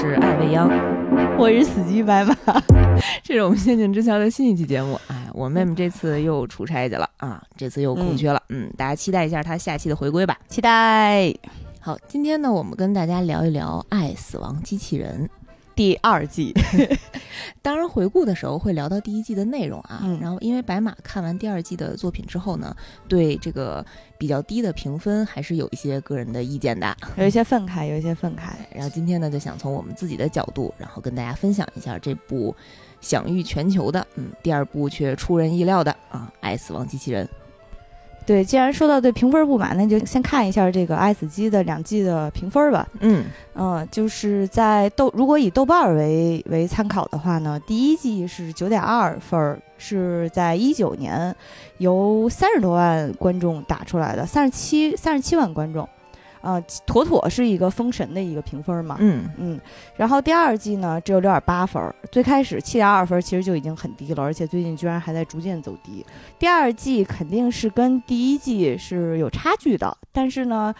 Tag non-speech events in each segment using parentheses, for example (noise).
是爱未央，(laughs) 我是死鸡白马，(laughs) 这是我们仙境之桥的新一期节目。哎，我妹妹这次又出差去了啊，这次又空缺了。嗯，大家期待一下她下期的回归吧。期待。好，今天呢，我们跟大家聊一聊《爱死亡机器人》。第二季，(laughs) 当然回顾的时候会聊到第一季的内容啊。嗯然后因为白马看完第二季的作品之后呢，对这个比较低的评分还是有一些个人的意见的。有一些愤慨，有一些愤慨。然后今天呢，就想从我们自己的角度，然后跟大家分享一下这部享誉全球的，嗯，第二部却出人意料的啊，《爱死亡机器人》。对，既然说到对评分不满，那就先看一下这个《爱死机》的两季的评分吧。嗯嗯，就是在豆，如果以豆瓣儿为为参考的话呢，第一季是九点二分儿，是在一九年由三十多万观众打出来的，三十七三十七万观众，啊、妥妥是一个封神的一个评分嘛。嗯嗯，然后第二季呢只有六点八分儿，最开始七点二分儿其实就已经很低了，而且最近居然还在逐渐走低。第二季肯定是跟第一季是有差距的，但是呢，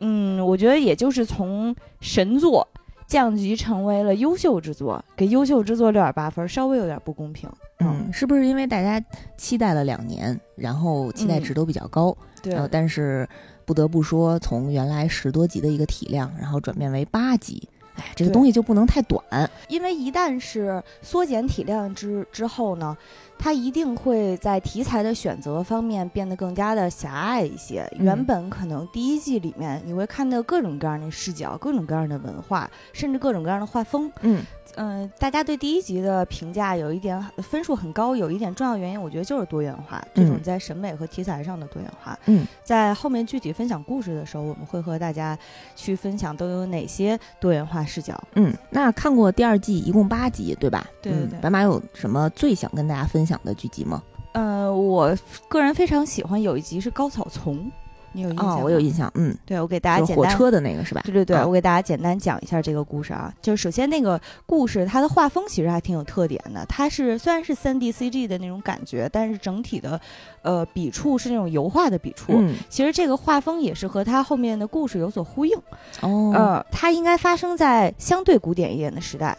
嗯，我觉得也就是从神作降级成为了优秀之作，给优秀之作六点八分儿，稍微有点不公平。嗯，是不是因为大家期待了两年，然后期待值都比较高，对然后但是不得不说，从原来十多集的一个体量，然后转变为八集，哎，这个东西就不能太短。因为一旦是缩减体量之之后呢，它一定会在题材的选择方面变得更加的狭隘一些。嗯原本可能第一季里面你会看到各种各样的视角、各种各样的文化，甚至各种各样的画风。嗯嗯、大家对第一集的评价有一点分数很高，有一点重要原因，我觉得就是多元化，这种嗯在审美和题材上的多元化。嗯，在后面具体分享故事的时候，我们会和大家去分享都有哪些多元化视角。嗯，那看过第二季，一共八集，对吧？对对对嗯白马有什么最想跟大家分享的剧集吗？呃，我个人非常喜欢有一集是高草丛，你有印象？哦，我有印象，嗯，对，我给大家简单。车的那个是吧？对对对，啊我给大家简单讲一下这个故事啊。就是首先那个故事，它的画风其实还挺有特点的。它是虽然是三 D CG 的那种感觉，但是整体的呃笔触是那种油画的笔触。嗯，其实这个画风也是和它后面的故事有所呼应。哦，呃，它应该发生在相对古典一点的时代，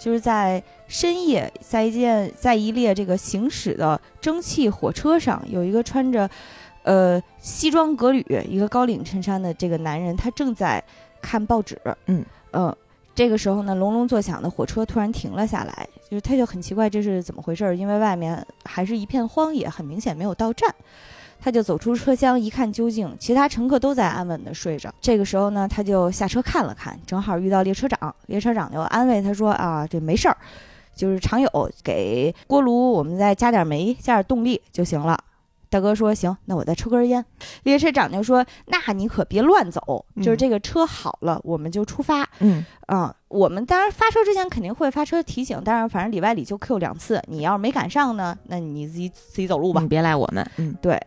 就是在深夜，在一件在一列这个行驶的蒸汽火车上，有一个穿着呃西装革履、一个高领衬衫的这个男人，他正在看报纸。嗯呃这个时候呢，隆隆作响的火车突然停了下来，就是他就很奇怪这是怎么回事儿，因为外面还是一片荒野，很明显没有到站。他就走出车厢一看究竟，其他乘客都在安稳的睡着。这个时候呢，他就下车看了看，正好遇到列车长，列车长就安慰他说：“啊，这没事儿，就是常有，给锅炉我们再加点煤，加点动力就行了。”大哥说：“行，那我再抽根烟。”列车长就说：“那你可别乱走，就是嗯这个车好了，我们就出发。嗯啊、我们当然发车之前肯定会发车提醒，但是反正里外里就 Q 两次。你要是没赶上呢，那你自己自己走路吧。你别赖我们，嗯对，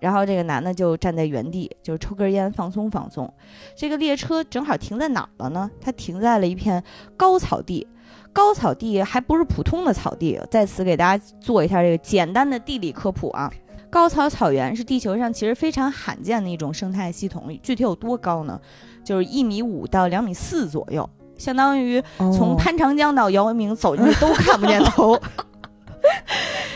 然后这个男的就站在原地，就是抽根烟放松放松。这个列车正好停在哪儿了呢？它停在了一片高草地。高草地还不是普通的草地，在此给大家做一下这个简单的地理科普啊。高草草原是地球上其实非常罕见的一种生态系统，具体有多高呢？就是一米五到两米四左右，相当于从哦潘长江到姚明走进去都看不见头。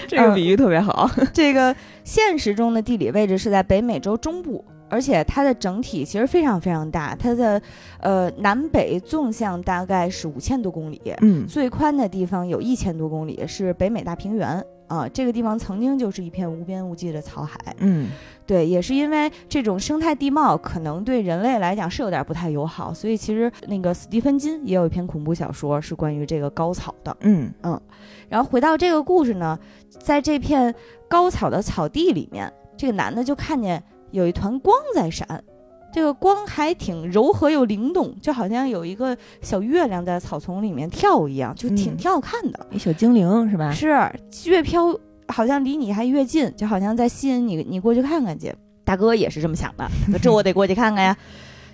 这个比喻特别好，这个现实中的地理位置是在北美洲中部，而且它的整体其实非常非常大，它的呃南北纵向大概是五千多公里，嗯最宽的地方有一千多公里，是北美大平原啊。这个地方曾经就是一片无边无际的草海，嗯对，也是因为这种生态地貌可能对人类来讲是有点不太友好，所以其实那个斯蒂芬金也有一篇恐怖小说是关于这个高草的。嗯嗯然后回到这个故事呢，在这片高草的草地里面，这个男的就看见有一团光在闪，这个光还挺柔和又灵动，就好像有一个小月亮在草丛里面跳一样，就挺嗯挺好看的。一小精灵是吧？是越飘，好像离你还越近，就好像在吸引你，你过去看看去。大哥也是这么想的，这我得过去看看呀，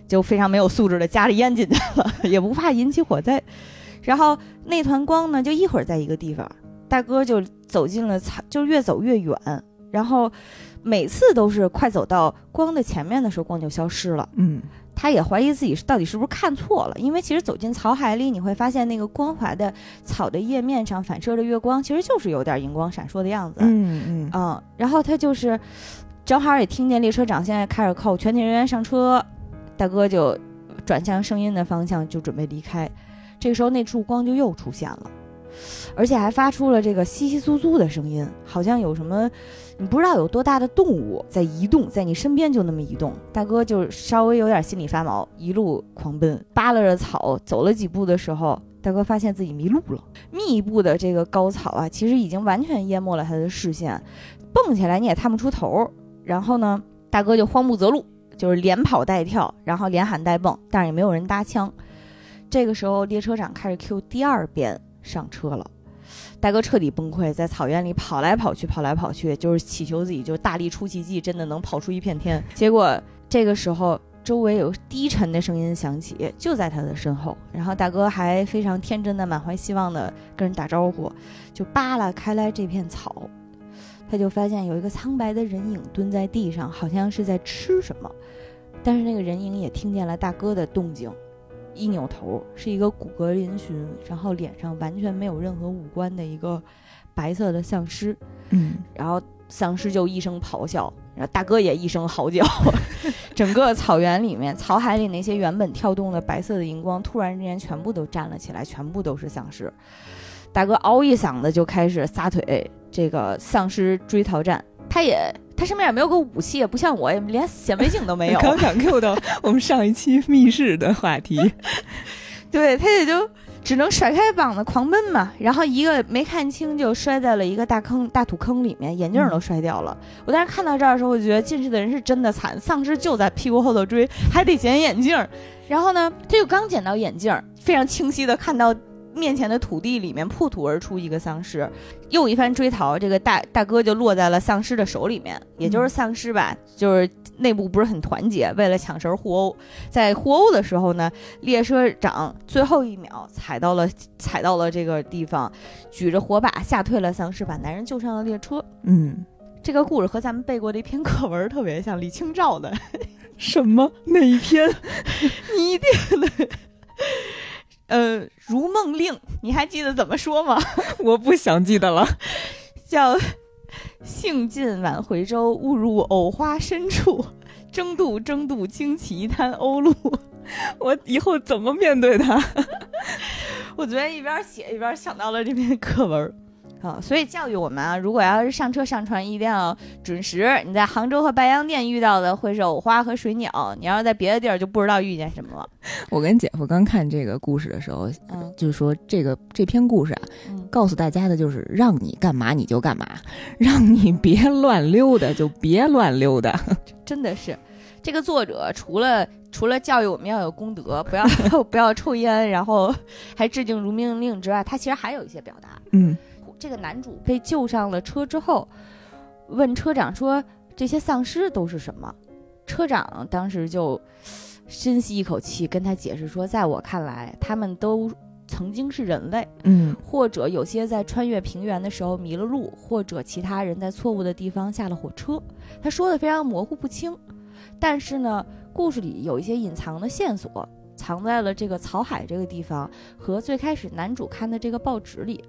就非常没有素质的夹着烟进去了，(laughs) 也不怕引起火灾。然后那团光呢，就一会儿在一个地方，大哥就走进了草，就越走越远，然后每次都是快走到光的前面的时候，光就消失了。嗯他也怀疑自己到底是不是看错了，因为其实走进草海里，你会发现那个光滑的草的叶面上反射的月光，其实就是有点荧光闪烁的样子。嗯嗯嗯，然后他就是正好也听见列车长现在开始扣全体人员上车，大哥就转向声音的方向就准备离开。这个时候那束光就又出现了，而且还发出了这个窸窸窣窣的声音，好像有什么你不知道有多大的动物在移动，在你身边就那么移动。大哥就稍微有点心里发毛，一路狂奔，扒拉着草走了几步的时候，大哥发现自己迷路了。密布的这个高草啊，其实已经完全淹没了他的视线，蹦起来你也探不出头。然后呢，大哥就慌不择路，就是连跑带跳，然后连喊带蹦，但是也没有人搭腔。这个时候，列车长开始 Q 第二遍上车了，大哥彻底崩溃，在草原里跑来跑去，跑来跑去，就是祈求自己就大力出奇迹，真的能跑出一片天。结果这个时候，周围有低沉的声音响起，就在他的身后。然后大哥还非常天真的、满怀希望的跟人打招呼，就扒拉开来这片草，他就发现有一个苍白的人影蹲在地上，好像是在吃什么。但是那个人影也听见了大哥的动静。一扭头，是一个骨骼嶙峋，然后脸上完全没有任何五官的一个白色的丧尸。嗯，然后丧尸就一声咆哮，然后大哥也一声嚎叫。(laughs) 整个草原里面，草海里那些原本跳动的白色的荧光，突然之间全部都站了起来，全部都是丧尸。大哥嗷一嗓子就开始撒腿，这个丧尸追逃战。他也，他身边也没有个武器，也不像我，连显微镜都没有。刚想 Q 到我们上一期密室的话题，(laughs) 对他也就只能甩开膀子狂奔嘛。然后一个没看清，就摔在了一个大坑、大土坑里面，眼镜都摔掉了。我当时看到这儿的时候，我觉得近视的人是真的惨，丧尸就在屁股后头追，还得捡眼镜。然后呢，他就刚捡到眼镜，非常清晰的看到。面前的土地里面破土而出一个丧尸，又一番追逃，这个大大哥就落在了丧尸的手里面，也就是丧尸吧，就是内部不是很团结，为了抢食互殴，在互殴的时候呢，列车长最后一秒踩到了踩到了这个地方，举着火把吓退了丧尸，把男人救上了列车。嗯，这个故事和咱们背过的一篇课文特别像，李清照的什么哪一篇？(laughs) 你一定的。呃，《如梦令》，你还记得怎么说吗？(laughs) 我不想记得了。叫“兴尽晚回舟，误入藕花深处，争渡争渡惊起一滩鸥鹭。”我以后怎么面对他？(laughs) 我昨天一边写一边想到了这篇课文。啊，所以教育我们啊，如果要是上车上船，一定要准时。你在杭州和白洋淀遇到的会是藕花和水鸟，你要是在别的地儿就不知道遇见什么了。(laughs) 我跟姐夫刚看这个故事的时候，嗯，就是说这个这篇故事啊，告诉大家的就是让你干嘛你就干嘛，让你别乱溜达就别乱溜达。(laughs) 真的是，这个作者除了除了教育我们要有功德，不要 (laughs) 不要抽烟，然后还致敬如命令之外，他其实还有一些表达。嗯。这个男主被救上了车之后，问车长说：“这些丧尸都是什么？”车长当时就深吸一口气，跟他解释说：“在我看来，他们都曾经是人类，嗯，或者有些在穿越平原的时候迷了路，或者其他人在错误的地方下了火车。”他说的非常模糊不清，但是呢，故事里有一些隐藏的线索，藏在了这个草海这个地方和最开始男主看的这个报纸里。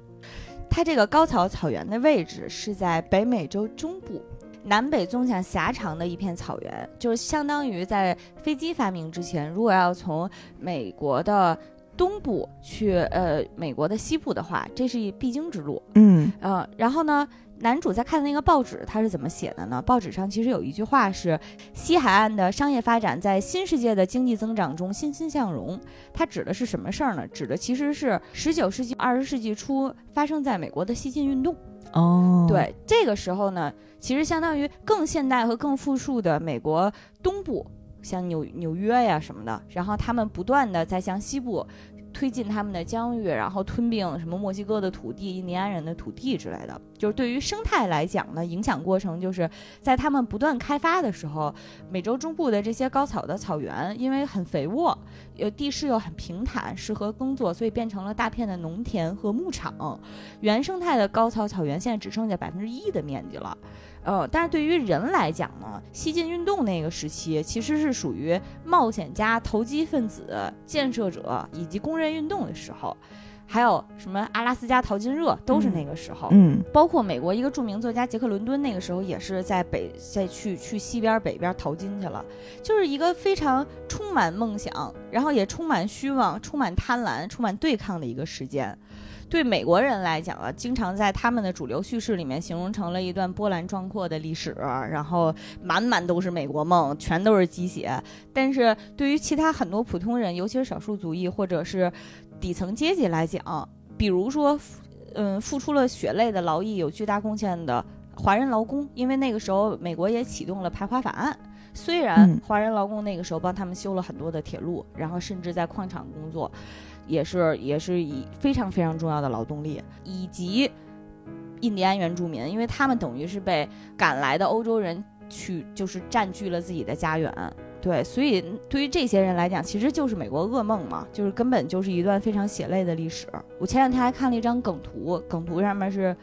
它这个高草草原的位置是在北美洲中部，南北纵向狭长的一片草原，就是相当于在飞机发明之前，如果要从美国的东部去呃美国的西部的话，这是一必经之路。嗯嗯，然后呢？男主在看的那个报纸，他是怎么写的呢？报纸上其实有一句话是：“西海岸的商业发展在新世界的经济增长中欣欣向荣。”它指的是什么事儿呢？指的其实是十九世纪、二十世纪初发生在美国的西进运动。哦，对，这个时候呢，其实相当于更现代和更富庶的美国东部，像纽纽约呀什么的，然后他们不断的在向西部。推进他们的疆域，然后吞并什么墨西哥的土地、印第安人的土地之类的。就是对于生态来讲呢，影响过程就是在他们不断开发的时候，美洲中部的这些高草的草原因为很肥沃，呃，地势又很平坦，适合耕作，所以变成了大片的农田和牧场。原生态的高草草原现在只剩下百分之一的面积了。呃，但是对于人来讲呢，西进运动那个时期其实是属于冒险家、投机分子、建设者以及工人运动的时候，还有什么阿拉斯加淘金热都是那个时候。嗯，包括美国一个著名作家杰克伦敦那个时候也是在北在去去西边北边淘金去了，就是一个非常充满梦想，然后也充满虚妄、充满贪婪、充满对抗的一个时间。对美国人来讲啊，经常在他们的主流叙事里面形容成了一段波澜壮阔的历史，然后满满都是美国梦，全都是鸡血。但是对于其他很多普通人，尤其是少数族裔或者是底层阶级来讲，比如说，嗯，付出了血泪的劳役、有巨大贡献的华人劳工，因为那个时候美国也启动了排华法案，虽然华人劳工那个时候帮他们修了很多的铁路，然后甚至在矿场工作。也是也是以非常非常重要的劳动力，以及印第安原住民，因为他们等于是被赶来的欧洲人去，就是占据了自己的家园。对，所以对于这些人来讲，其实就是美国噩梦嘛，就是根本就是一段非常血泪的历史。我前两天还看了一张梗图，梗图上面是，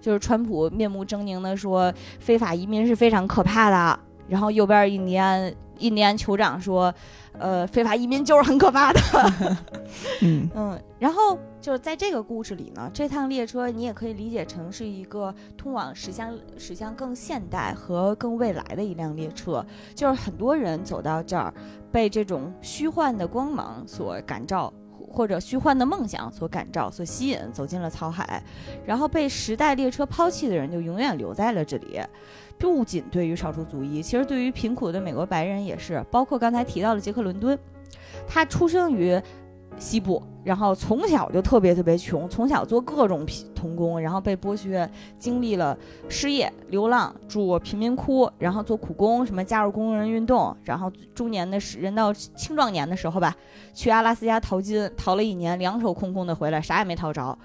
就是川普面目狰狞的说非法移民是非常可怕的，然后右边印第安印第安酋长说。呃，非法移民就是很可怕的。嗯 (laughs) 嗯，然后就是在这个故事里呢，这趟列车你也可以理解成是一个通往驶向驶向更现代和更未来的一辆列车。就是很多人走到这儿，被这种虚幻的光芒所感召，或者虚幻的梦想所感召、所吸引，走进了草海。然后被时代列车抛弃的人，就永远留在了这里。不仅对于少数族裔，其实对于贫苦的美国白人也是。包括刚才提到的杰克伦敦，他出生于西部，然后从小就特别特别穷，从小做各种童工，然后被剥削，经历了失业、流浪、住贫民窟，然后做苦工，什么加入工人运动，然后中年的时人到青壮年的时候吧，去阿拉斯加淘金，淘了一年，两手空空的回来，啥也没淘着，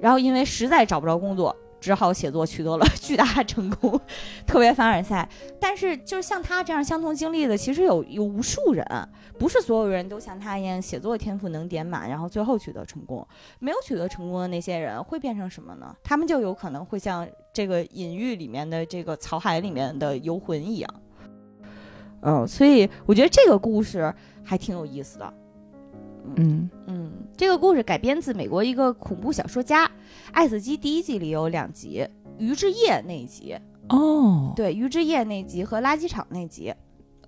然后因为实在找不着工作。只好写作取得了巨大成功，特别凡尔赛。但是，就是像他这样相同经历的，其实有有无数人，不是所有人都像他一样写作天赋能点满，然后最后取得成功。没有取得成功的那些人会变成什么呢？他们就有可能会像这个隐喻里面的这个草海里面的游魂一样。嗯，所以我觉得这个故事还挺有意思的。嗯嗯，这个故事改编自美国一个恐怖小说家《爱死机》第一季里有两集，《鱼之夜》那一集哦，对，《鱼之夜》那集和垃圾场那集，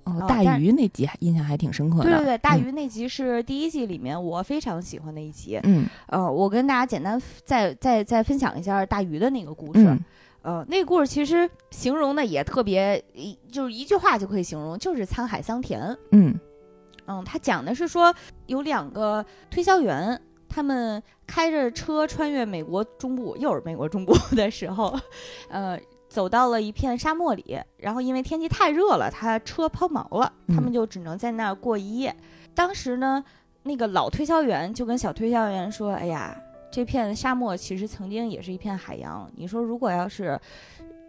哦，大鱼那集印象还挺深刻的。对对对，大鱼那集是第一季里面我非常喜欢的一集。嗯，呃，我跟大家简单再再再分享一下大鱼的那个故事。呃，那个故事其实形容的也特别，一就是一句话就可以形容，就是沧海桑田。嗯。嗯，他讲的是说有两个推销员，他们开着车穿越美国中部，又是美国中部的时候，呃，走到了一片沙漠里，然后因为天气太热了，他车抛锚了，他们就只能在那儿过一夜。当时呢，那个老推销员就跟小推销员说：“哎呀，这片沙漠其实曾经也是一片海洋，你说如果要是……”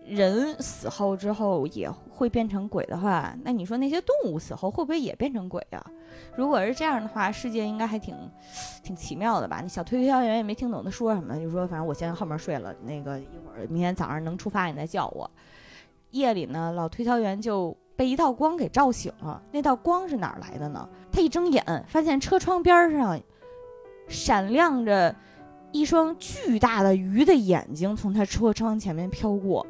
人死后之后也会变成鬼的话，那你说那些动物死后会不会也变成鬼啊？如果是这样的话，世界应该还挺挺奇妙的吧？那小推销员也没听懂他说什么，就说反正我先在后面睡了，那个一会儿明天早上能出发你再叫我。夜里呢，老推销员就被一道光给照醒了。那道光是哪儿来的呢？他一睁眼，发现车窗边上闪亮着一双巨大的鱼的眼睛从他车窗前面飘过。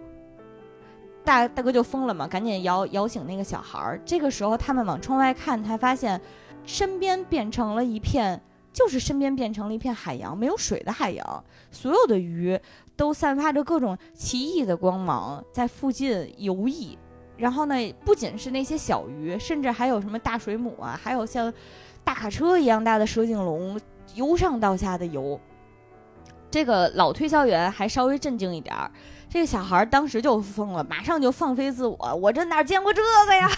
大大哥就疯了嘛，赶紧摇摇醒那个小孩儿。这个时候，他们往窗外看，才发现身边变成了一片，就是身边变成了一片海洋，没有水的海洋。所有的鱼都散发着各种奇异的光芒，在附近游弋。然后呢，不仅是那些小鱼，甚至还有什么大水母啊，还有像大卡车一样大的蛇颈龙，由上到下的游。这个老推销员还稍微镇静一点儿。这个小孩当时就疯了，马上就放飞自我。我这哪见过这个呀？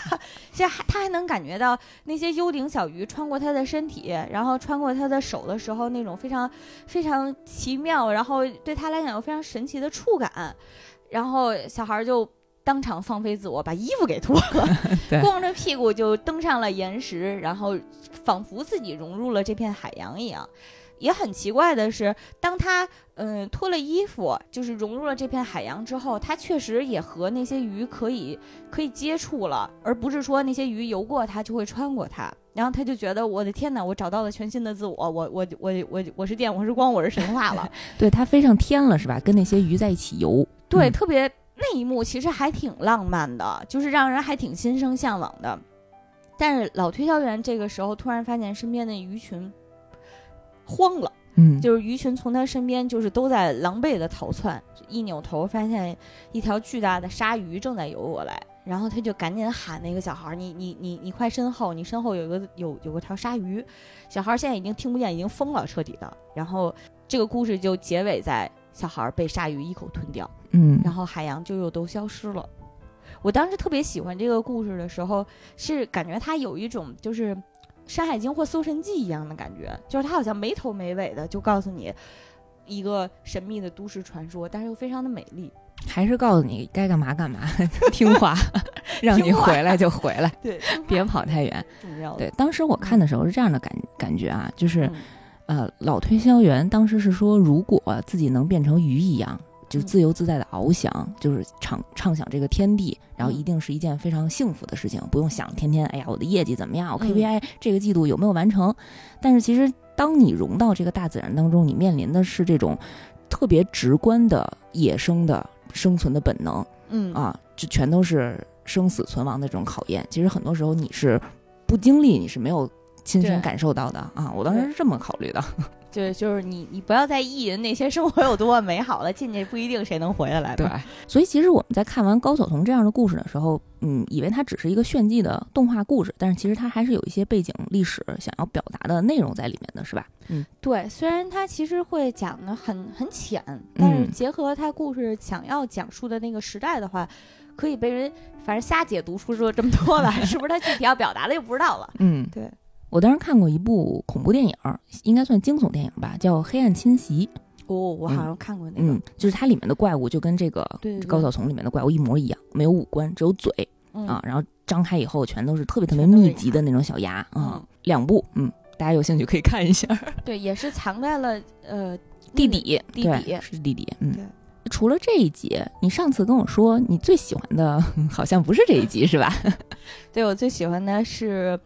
这还他还能感觉到那些幽灵小鱼穿过他的身体，然后穿过他的手的时候，那种非常非常奇妙，然后对他来讲有非常神奇的触感。然后小孩就当场放飞自我，把衣服给脱了，光着屁股就登上了岩石，然后仿佛自己融入了这片海洋一样。也很奇怪的是，当他嗯脱了衣服，就是融入了这片海洋之后，他确实也和那些鱼可以可以接触了，而不是说那些鱼游过他就会穿过他。然后他就觉得，我的天哪，我找到了全新的自我，我我我我我是电，我是光，我是神话了。(laughs) 对他飞上天了，是吧？跟那些鱼在一起游。对，特别那一幕其实还挺浪漫的，就是让人还挺心生向往的。但是老推销员这个时候突然发现身边的鱼群。慌了，嗯，就是鱼群从他身边就是都在狼狈的逃窜，一扭头发现一条巨大的鲨鱼正在游过来，然后他就赶紧喊那个小孩：“你你你你快身后，你身后有个有有个条鲨鱼。”小孩现在已经听不见，已经疯了，彻底的。然后这个故事就结尾在小孩被鲨鱼一口吞掉，嗯，然后海洋就又都消失了。我当时特别喜欢这个故事的时候，是感觉它有一种就是。《山海经》或《搜神记》一样的感觉，就是它好像没头没尾的就告诉你一个神秘的都市传说，但是又非常的美丽。还是告诉你该干嘛干嘛，(laughs) 听话，(laughs) 让你回来就回来，对，别跑太远。重要。对，当时我看的时候是这样的感感觉啊，就是呃，老推销员当时是说，如果自己能变成鱼一样。就自由自在的翱翔，就是畅畅想这个天地，然后一定是一件非常幸福的事情，不用想天天哎呀我的业绩怎么样，我 KPI 这个季度有没有完成。但是其实当你融到这个大自然当中，你面临的是这种特别直观的野生的生存的本能，嗯啊，就全都是生死存亡的这种考验。其实很多时候你是不经历，你是没有亲身感受到的啊。我当时是这么考虑的。就就是你，你不要再意淫那些生活有多么美好了，进去不一定谁能回来。对，所以其实我们在看完高晓彤这样的故事的时候，嗯，以为它只是一个炫技的动画故事，但是其实它还是有一些背景历史想要表达的内容在里面的是吧？嗯，对，虽然它其实会讲的很很浅，但是结合它故事想要讲述的那个时代的话，可以被人反正瞎解读出说这么多来，(laughs) 是不是？他具体要表达的又不知道了。嗯，对。我当时看过一部恐怖电影，应该算惊悚电影吧，叫《黑暗侵袭》。哦，我好像看过那个，嗯，就是它里面的怪物就跟这个高草丛里面的怪物一模一样，没有五官，只有嘴啊，然后张开以后全都是特别特别密集的那种小牙啊。两部，嗯，大家有兴趣可以看一下。(laughs) 对，也是藏在了呃地底，地底是地底。嗯，除了这一集，你上次跟我说你最喜欢的 (laughs) 好像不是这一集是吧？(laughs) 对我最喜欢的是。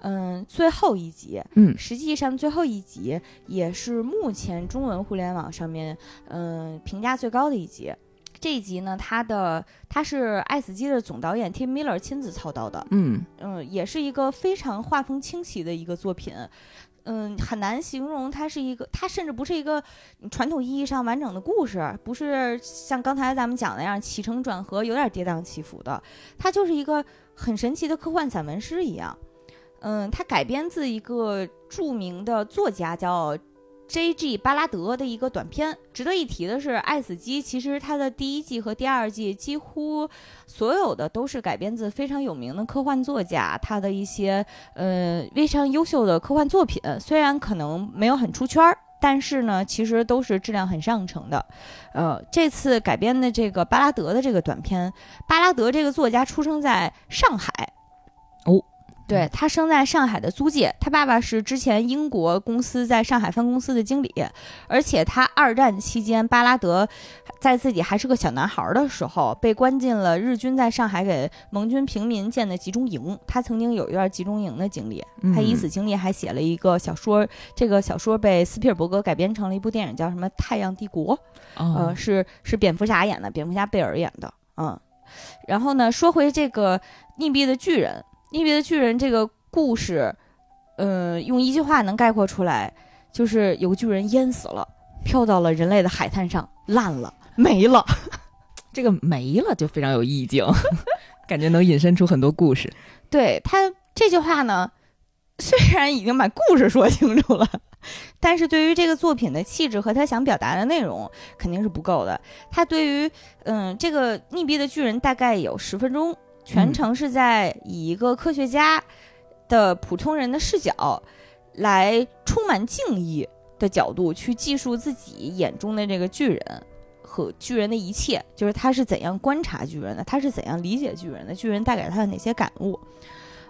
嗯，最后一集，嗯，实际上最后一集也是目前中文互联网上面，嗯，评价最高的一集。这一集呢，它的它是《爱死机》的总导演 Tim Miller 亲自操刀的，嗯嗯，也是一个非常画风清奇的一个作品，嗯，很难形容它是一个，它甚至不是一个传统意义上完整的故事，不是像刚才咱们讲的那样起承转合有点跌宕起伏的，它就是一个很神奇的科幻散文诗一样。嗯，它改编自一个著名的作家叫 J.G. 巴拉德的一个短篇。值得一提的是，《爱死机》其实它的第一季和第二季几乎所有的都是改编自非常有名的科幻作家他的一些呃非常优秀的科幻作品。虽然可能没有很出圈儿，但是呢，其实都是质量很上乘的。呃，这次改编的这个巴拉德的这个短片，巴拉德这个作家出生在上海。哦。对他生在上海的租界，他爸爸是之前英国公司在上海分公司的经理，而且他二战期间，巴拉德在自己还是个小男孩的时候，被关进了日军在上海给盟军平民建的集中营。他曾经有一段集中营的经历，他以此经历还写了一个小说，这个小说被斯皮尔伯格改编成了一部电影，叫什么《太阳帝国》，呃，是是蝙蝠侠演的，蝙蝠侠贝尔演的，嗯。然后呢，说回这个溺毙的巨人。《溺毙的巨人》这个故事，呃，用一句话能概括出来，就是有个巨人淹死了，飘到了人类的海滩上，烂了，没了。(laughs) 这个没了就非常有意境，(laughs) 感觉能引申出很多故事。对他这句话呢，虽然已经把故事说清楚了，但是对于这个作品的气质和他想表达的内容肯定是不够的。他对于嗯这个溺毙的巨人大概有十分钟，全程是在以一个科学家的普通人的视角，来充满敬意的角度去记述自己眼中的这个巨人和巨人的一切，就是他是怎样观察巨人的，他是怎样理解巨人的，巨人带给他的哪些感悟。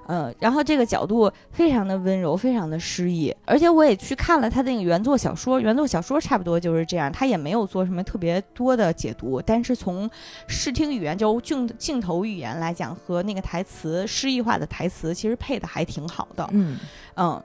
嗯，然后这个角度非常的温柔，非常的诗意，而且我也去看了他那个原作小说，原作小说差不多就是这样，他也没有做什么特别多的解读，但是从视听语言就镜镜头语言来讲，和那个台词诗意化的台词，其实配的还挺好的，嗯嗯，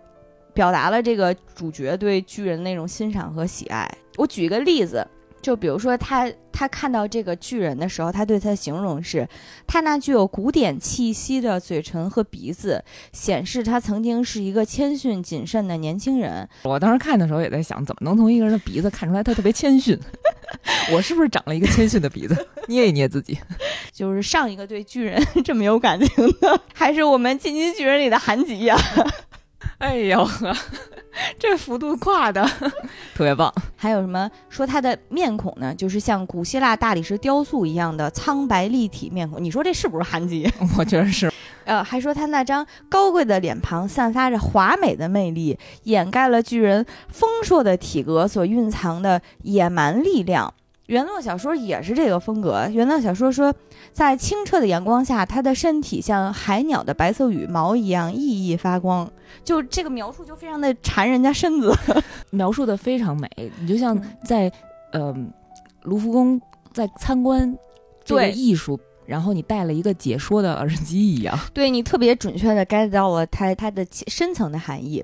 表达了这个主角对巨人那种欣赏和喜爱。我举一个例子。就比如说他，他看到这个巨人的时候，他对他的形容是，他那具有古典气息的嘴唇和鼻子，显示他曾经是一个谦逊谨慎的年轻人。我当时看的时候也在想，怎么能从一个人的鼻子看出来他特别谦逊？(laughs) 我是不是长了一个谦逊的鼻子？捏一捏自己，(laughs) 就是上一个对巨人这么有感情的，还是我们《进击巨人》里的韩吉呀？哎呦呵，这幅度跨的 (laughs) 特别棒。还有什么说他的面孔呢？就是像古希腊大理石雕塑一样的苍白立体面孔。你说这是不是韩吉？(laughs) 我觉得是。呃，还说他那张高贵的脸庞散发着华美的魅力，掩盖了巨人丰硕的体格所蕴藏的野蛮力量。原作小说也是这个风格。原作小说说，在清澈的阳光下，他的身体像海鸟的白色羽毛一样熠熠发光。就这个描述就非常的馋人家身子，(laughs) 描述的非常美。你就像在呃卢浮宫在参观这个艺术，然后你戴了一个解说的耳机一样。对你特别准确的 get 到了它它的深层的含义。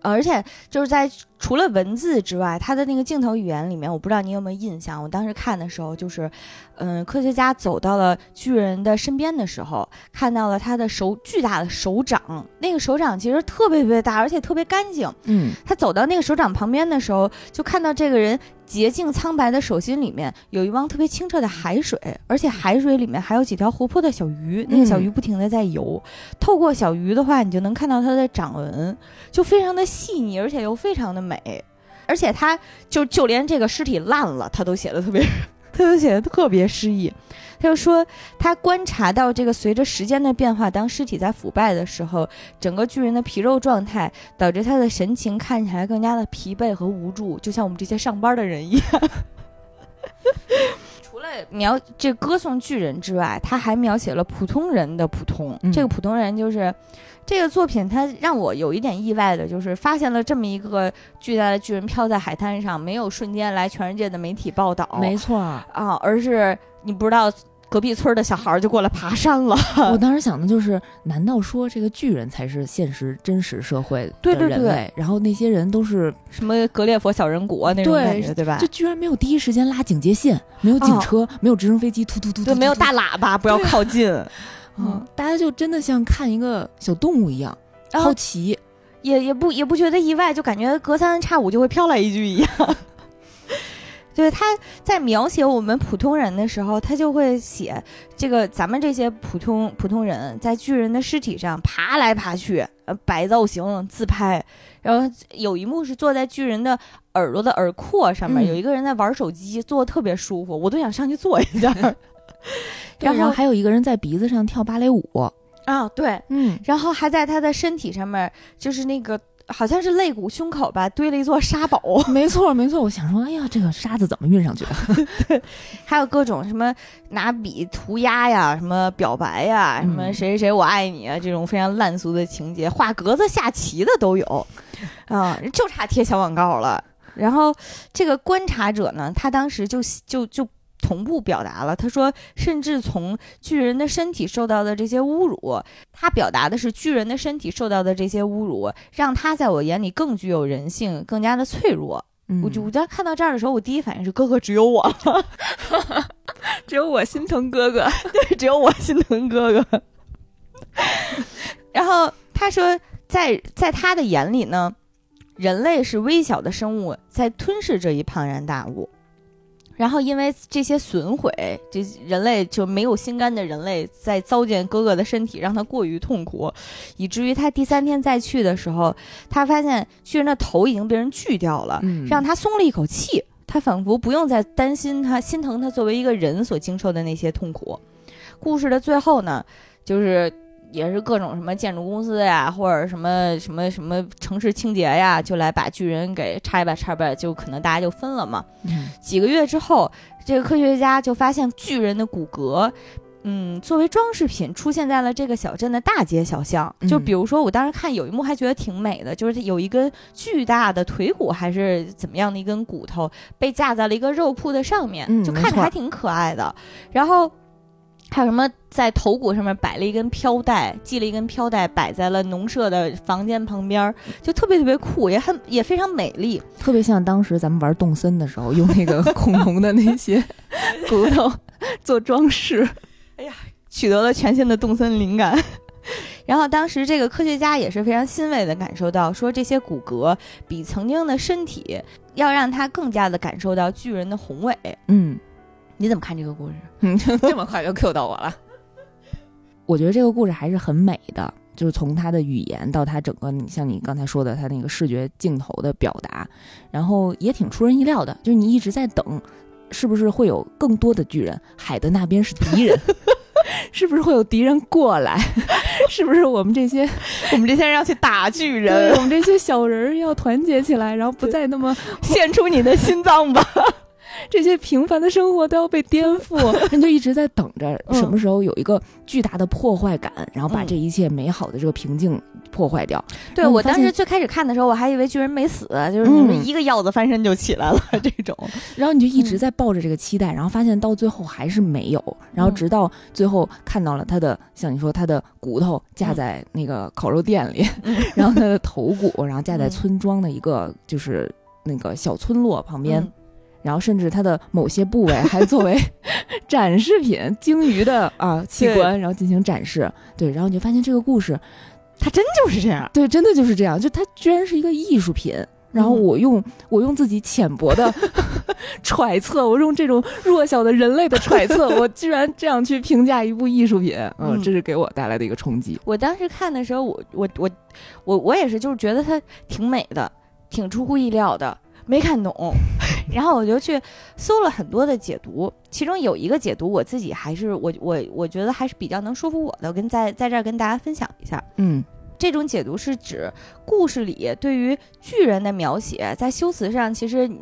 而且就是在除了文字之外，它的那个镜头语言里面，我不知道你有没有印象。我当时看的时候，就是，嗯，科学家走到了巨人的身边的时候，看到了他的手巨大的手掌，那个手掌其实特别特别大，而且特别干净。嗯，他走到那个手掌旁边的时候，就看到这个人。洁净苍白的手心里面有一汪特别清澈的海水，而且海水里面还有几条活泼的小鱼，那个小鱼不停的在游。透过小鱼的话，你就能看到它的掌纹，就非常的细腻，而且又非常的美。而且他就就连这个尸体烂了，他都写的特别，他都写的特别诗意。他就说，他观察到这个随着时间的变化，当尸体在腐败的时候，整个巨人的皮肉状态导致他的神情看起来更加的疲惫和无助，就像我们这些上班的人一样。(laughs) 除了描这歌颂巨人之外，他还描写了普通人的普通。这个普通人就是这个作品，它让我有一点意外的，就是发现了这么一个巨大的巨人飘在海滩上，没有瞬间来全世界的媒体报道。没错啊，而是。你不知道隔壁村的小孩就过来爬山了。我当时想的就是，难道说这个巨人才是现实真实社会的人类？然后那些人都是什么格列佛小人国那种感觉，对吧？就居然没有第一时间拉警戒线，没有警车，没有直升飞机突突突，对，没有大喇叭，不要靠近。(laughs) 嗯，大家就真的像看一个小动物一样好奇，也也不也不觉得意外，就感觉隔三差五就会飘来一句一样。(laughs) 对，他在描写我们普通人的时候，他就会写这个咱们这些普通普通人在巨人的尸体上爬来爬去，呃，摆造型自拍。然后有一幕是坐在巨人的耳朵的耳廓上面，有一个人在玩手机，坐的特别舒服，我都想上去坐一下。然后还有一个人在鼻子上跳芭蕾舞啊，对，嗯，然后还在他的身体上面，就是那个。好像是肋骨胸口吧，堆了一座沙堡。(laughs) 没错，没错。我想说，哎呀，这个沙子怎么运上去 (laughs) 的？还有各种什么拿笔涂鸦呀，什么表白呀，什么谁谁谁我爱你啊，这种非常烂俗的情节，画格子下棋的都有，(laughs) 啊，就差贴小广告了。然后这个观察者呢，他当时就就就。同步表达了，他说，甚至从巨人的身体受到的这些侮辱，他表达的是巨人的身体受到的这些侮辱，让他在我眼里更具有人性，更加的脆弱。我就我在看到这儿的时候，我第一反应是哥哥只有我，(laughs) 只有我心疼哥哥，(laughs) 对，只有我心疼哥哥。(laughs) 然后他说，在在他的眼里呢，人类是微小的生物，在吞噬这一庞然大物。然后因为这些损毁，这人类就没有心肝的人类在糟践哥哥的身体，让他过于痛苦，以至于他第三天再去的时候，他发现巨人的头已经被人锯掉了，嗯让他松了一口气。他仿佛不用再担心他心疼他作为一个人所经受的那些痛苦。故事的最后呢，就是也是各种什么建筑公司呀，或者什么什么什么城市清洁呀，就来把巨人给拆吧拆吧，就可能大家就分了嘛。嗯几个月之后，这个科学家就发现巨人的骨骼。嗯，作为装饰品出现在了这个小镇的大街小巷。就嗯比如说，我当时看有一幕还觉得挺美的，就是它有一根巨大的腿骨还是怎么样的一根骨头被架在了一个肉铺的上面，就看着还挺可爱的。然后还有什么在头骨上面摆了一根飘带，系了一根飘带摆在了农舍的房间旁边儿，就特别特别酷，也很也非常美丽。特别像当时咱们玩动森的时候用那个 (laughs) 恐龙的那些骨头做装饰。哎呀取得了全新的动森灵感。(laughs) 然后当时这个科学家也是非常欣慰的感受到，说这些骨骼比曾经的身体要让他更加的感受到巨人的宏伟。嗯，你怎么看这个故事？(laughs) 嗯，这么快就 Q 到我了。我觉得这个故事还是很美的，就是从它的语言到它整个，你像你刚才说的，它那个视觉镜头的表达，然后也挺出人意料的，就是你一直在等，是不是会有更多的巨人？海的那边是敌人，(laughs) 是不是会有敌人过来？是不是我们这些我们这些人要去打巨人，我们这些小人儿要团结起来，然后不再那么献出你的心脏吧！(laughs) 这些平凡的生活都要被颠覆，(laughs) 人就一直在等着嗯什么时候有一个巨大的破坏感，然后把嗯这一切美好的这个平静破坏掉。对我当时最开始看的时候，我还以为巨人没死，就是你们嗯一个鹞子翻身就起来了 (laughs) 这种。(laughs) 然后你就一嗯直在抱着这个期待，然后发现到最后还是没有，然后嗯直到最后看到了他的，像你说他的骨头架在那个烤肉店里，嗯然后他的头骨，然后架在嗯村庄的一个就是那个小村落旁边。嗯然后甚至它的某些部位还作为 (laughs) 展示品，鲸鱼的啊器官，然后进行展示。对，然后你就发现这个故事，它真就是这样。对，真的就是这样，就它居然是一个艺术品。然后嗯我用、我用自己浅薄的 (laughs) 揣测，我用这种弱小的人类的揣测，(laughs) 我居然这样去评价一部艺术品，嗯，嗯这是给我带来的一个冲击。我当时看的时候，我我我我我也是，就是觉得它挺美的，挺出乎意料的，没看懂。然后我就去搜了很多的解读，其中有一个解读我自己还是我我我觉得还是比较能说服我的，跟在在这儿跟大家分享一下。嗯这种解读是指故事里对于巨人的描写，在修辞上，其实你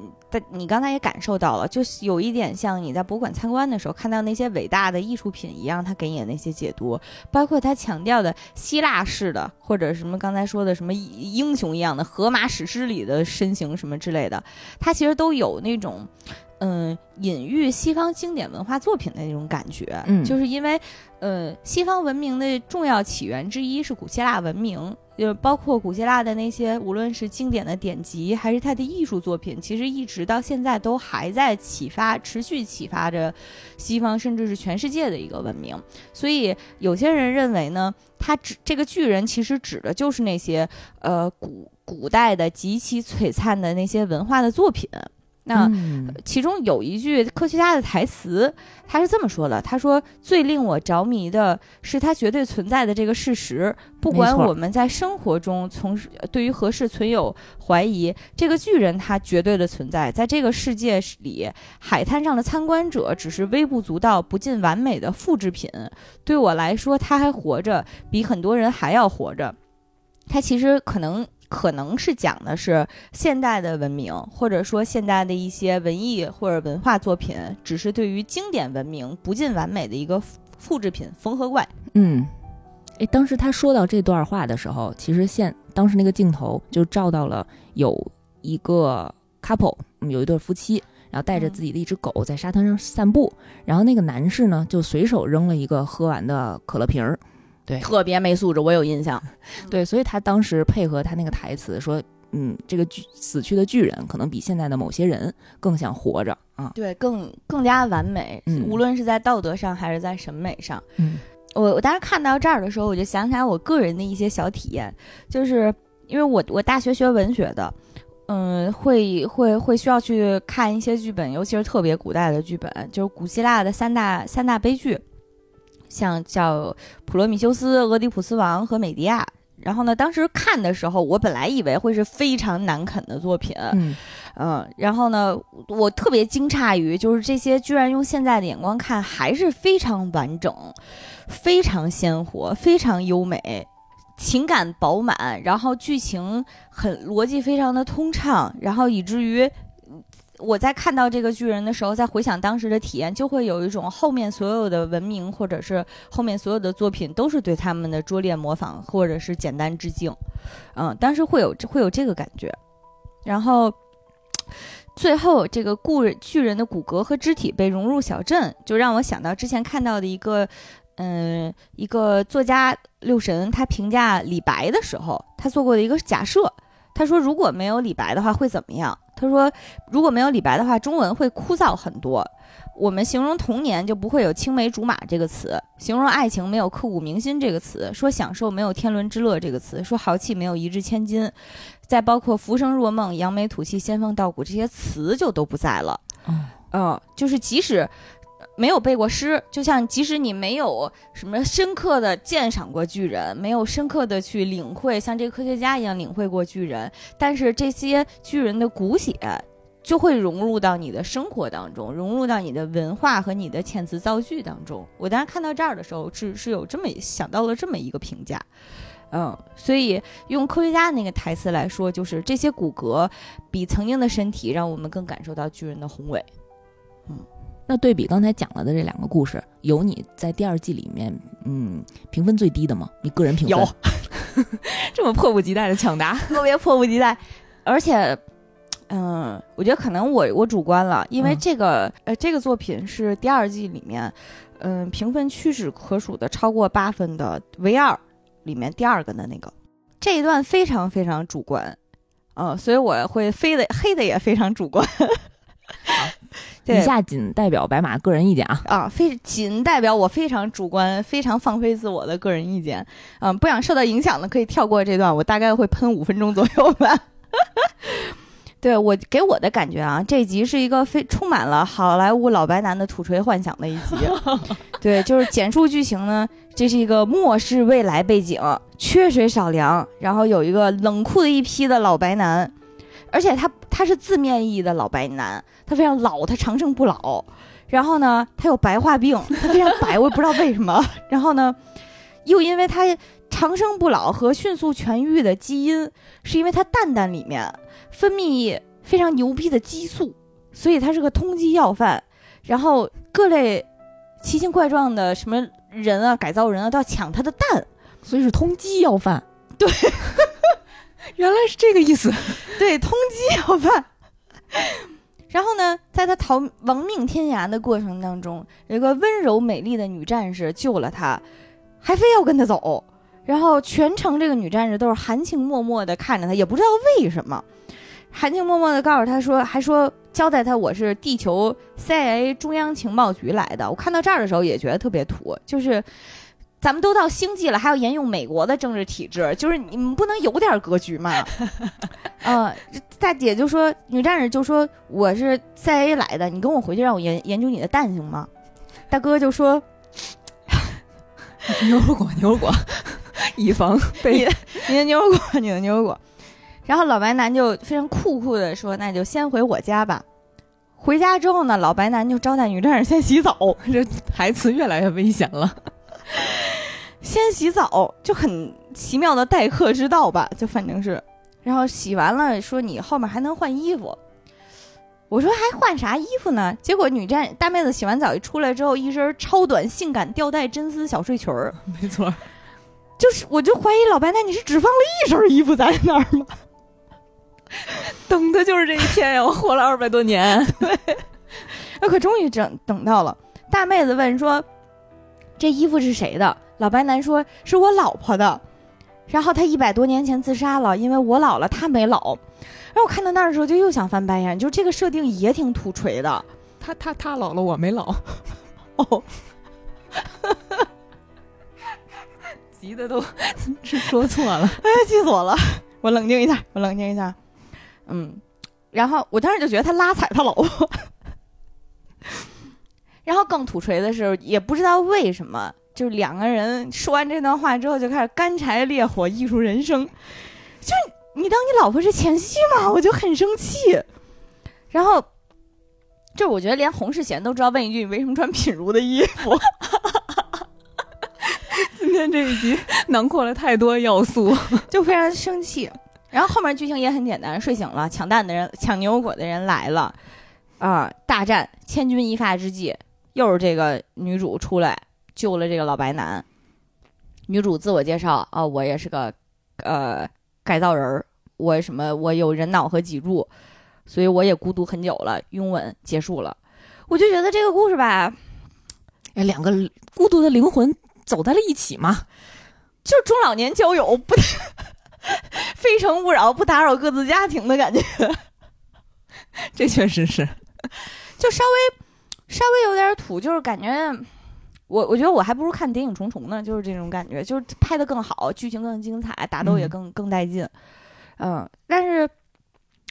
你刚才也感受到了，就有一点像你在博物馆参观的时候看到那些伟大的艺术品一样，他给你的那些解读，包括他强调的希腊式的，或者什么刚才说的什么英雄一样的荷马史诗里的身形什么之类的，它其实都有那种。嗯，隐喻西方经典文化作品的那种感觉，嗯就是因为，呃，西方文明的重要起源之一是古希腊文明，就是包括古希腊的那些，无论是经典的典籍，还是它的艺术作品，其实一直到现在都还在启发，持续启发着西方甚至是全世界的一个文明。所以有些人认为呢，他指这个巨人其实指的就是那些呃古古代的极其璀璨的那些文化的作品。那、嗯其中有一句科学家的台词，他是这么说的：“他说，最令我着迷的是它绝对存在的这个事实，不管我们在生活中从事对于何事存有怀疑，这个巨人他绝对的存在，在这个世界里，海滩上的参观者只是微不足道、不尽完美的复制品。对我来说，他还活着，比很多人还要活着。他其实可能。”可能是讲的是现代的文明，或者说现代的一些文艺或者文化作品，只是对于经典文明不尽完美的一个复复制品、缝合怪。嗯，哎，当时他说到这段话的时候，其实现当时那个镜头就照到了有一个 couple，嗯有一对夫妻，然后带着嗯。自己的一只狗在沙滩上散步，然后那个男士呢就随手扔了一个喝完的可乐瓶儿，特别没素质，我有印象。对，所以他当时配合他那个台词说。嗯，这个巨死去的巨人可能比现在的某些人更想活着啊。对，更更加完美，嗯无论是在道德上还是在审美上。嗯我我当时看到这儿的时候，我就想起来我个人的一些小体验，就是因为我我大学学文学的，嗯，会会会需要去看一些剧本，尤其是特别古代的剧本，就是古希腊的三大三大悲剧，像叫《普罗米修斯》《俄狄浦斯王》和《美狄亚》。然后呢，当时看的时候，我本来以为会是非常难啃的作品，嗯嗯，然后呢，我特别惊诧于，就是这些居然用现在的眼光看，还是非常完整、非常鲜活、非常优美，情感饱满，然后剧情很逻辑非常的通畅，然后以至于我在看到这个巨人的时候，在回想当时的体验，就会有一种后面所有的文明或者是后面所有的作品都是对他们的拙劣模仿或者是简单致敬，嗯，当时会有会有这个感觉，然后。最后，这个故巨人的骨骼和肢体被融入小镇，就让我想到之前看到的一个，嗯，一个作家六神他评价李白的时候，他做过的一个假设。他说，如果没有李白的话会怎么样？他说，如果没有李白的话，中文会枯燥很多。我们形容童年就不会有青梅竹马这个词，形容爱情没有刻骨铭心这个词，说享受没有天伦之乐这个词，说豪气没有一掷千金，再包括浮生若梦、扬眉吐气、仙风道骨这些词就都不在了。嗯，就是即使没有背过诗，就像即使你没有什么深刻的鉴赏过巨人，没有深刻的去领会像这个科学家一样领会过巨人，但是这些巨人的骨血。就会融入到你的生活当中，融入到你的文化和你的遣词造句当中。我当时看到这儿的时候，是是有这么想到了这么一个评价，嗯，所以用科学家那个台词来说，就是这些骨骼比曾经的身体让我们更感受到巨人的宏伟。嗯，那对比刚才讲了的这两个故事，有你在第二季里面，嗯，评分最低的吗？你个人评分？有，(laughs) 这么迫不及待的抢答，(laughs) 特别迫不及待，而且。嗯，我觉得可能我我主观了，因为这个呃，这个作品是第二季里面，嗯，评分屈指可数的超过八分的唯二里面第二个的那个，这一段非常非常主观，嗯，所以我会飞的黑的也非常主观。以下仅代表白马个人意见啊啊，非仅代表我非常主观、非常放飞自我的个人意见。嗯，不想受到影响的可以跳过这段，我大概会喷五分钟左右吧。(laughs) 对我给我的感觉啊，这集是一个非充满了好莱坞老白男的土锤幻想的一集。(laughs) 对，就是简述剧情呢，这是一个末世未来背景，缺水少粮，然后有一个冷酷的一批的老白男，而且他他是字面意义的老白男，他非常老，他长生不老。然后呢，他有白化病，他非常白，我也不知道为什么。(laughs) 然后呢，又因为他长生不老和迅速痊愈的基因，是因为他蛋蛋里面。分泌非常牛逼的激素，所以他是个通缉要犯。然后各类奇形怪状的什么人啊，改造人啊，都要抢他的蛋，所以是通缉要犯。对，原来是这个意思。(laughs) 对，通缉要犯。然后呢，在他逃亡命天涯的过程当中，有个温柔美丽的女战士救了他，还非要跟他走。然后全程这个女战士都是含情脉脉的看着他，也不知道为什么。含情脉脉的告诉他说，还说交代他我是地球 CIA 中央情报局来的。我看到这儿的时候也觉得特别土，就是咱们都到星际了，还要沿用美国的政治体制，就是你们不能有点格局吗？(laughs) 嗯，大姐就说，女战士就说我是 CIA 来的，你跟我回去让我研研究你的蛋行吗？大哥就说牛油果，牛油果，以防 (laughs) 被你的牛油果，你的牛油果。然后老白男就非常酷酷的说：“那就先回我家吧。”回家之后呢，老白男就招待女战士先洗澡。这台词越来越危险了。先洗澡就很奇妙的待客之道吧，就反正是。然后洗完了说：“你后面还能换衣服。”我说：“还换啥衣服呢？”结果女战大妹子洗完澡一出来之后，一身超短性感吊带真丝小睡裙儿。没错，就是我就怀疑老白那你是只放了一身衣服在那儿吗？(laughs) 等的就是这一天呀！我活了二百多年，(laughs) 对，那可终于等等到了。大妹子问说：“这衣服是谁的？”老白男说：“是我老婆的。”然后他一百多年前自杀了，因为我老了，他没老。然后我看到那儿的时候就又想翻白眼，就这个设定也挺土锤的。他他他老了，我没老。哦，(laughs) 急的都是说错了，(laughs) 哎，气死我了！我冷静一下，我冷静一下。嗯，然后我当时就觉得他拉踩他老婆。然后更土锤的是，也不知道为什么，就是两个人说完这段话之后，就开始干柴烈火艺术人生。就你当你老婆是前妻吗？我就很生气。然后，就我觉得连洪世贤都知道问一句：“你为什么穿品如的衣服？” (laughs) 今天这一集 (laughs) 囊括了太多要素，就非常生气。然后后面剧情也很简单：睡醒了，抢蛋的人、抢牛油果的人来了，啊，大战千钧一发之际。又是这个女主出来救了这个老白男。女主自我介绍啊，我也是个呃改造人儿，我什么我有人脑和脊柱，所以我也孤独很久了。拥吻结束了，我就觉得这个故事吧，哎，两个孤独的灵魂走在了一起嘛，就是中老年交友，不 (laughs) 非诚勿扰，不打扰各自家庭的感觉。这确实是，就稍微。稍微有点土，就是感觉我我觉得我还不如看《谍影重重》呢，就是这种感觉，就是拍的更好，剧情更精彩，打斗也更更带劲。嗯，但是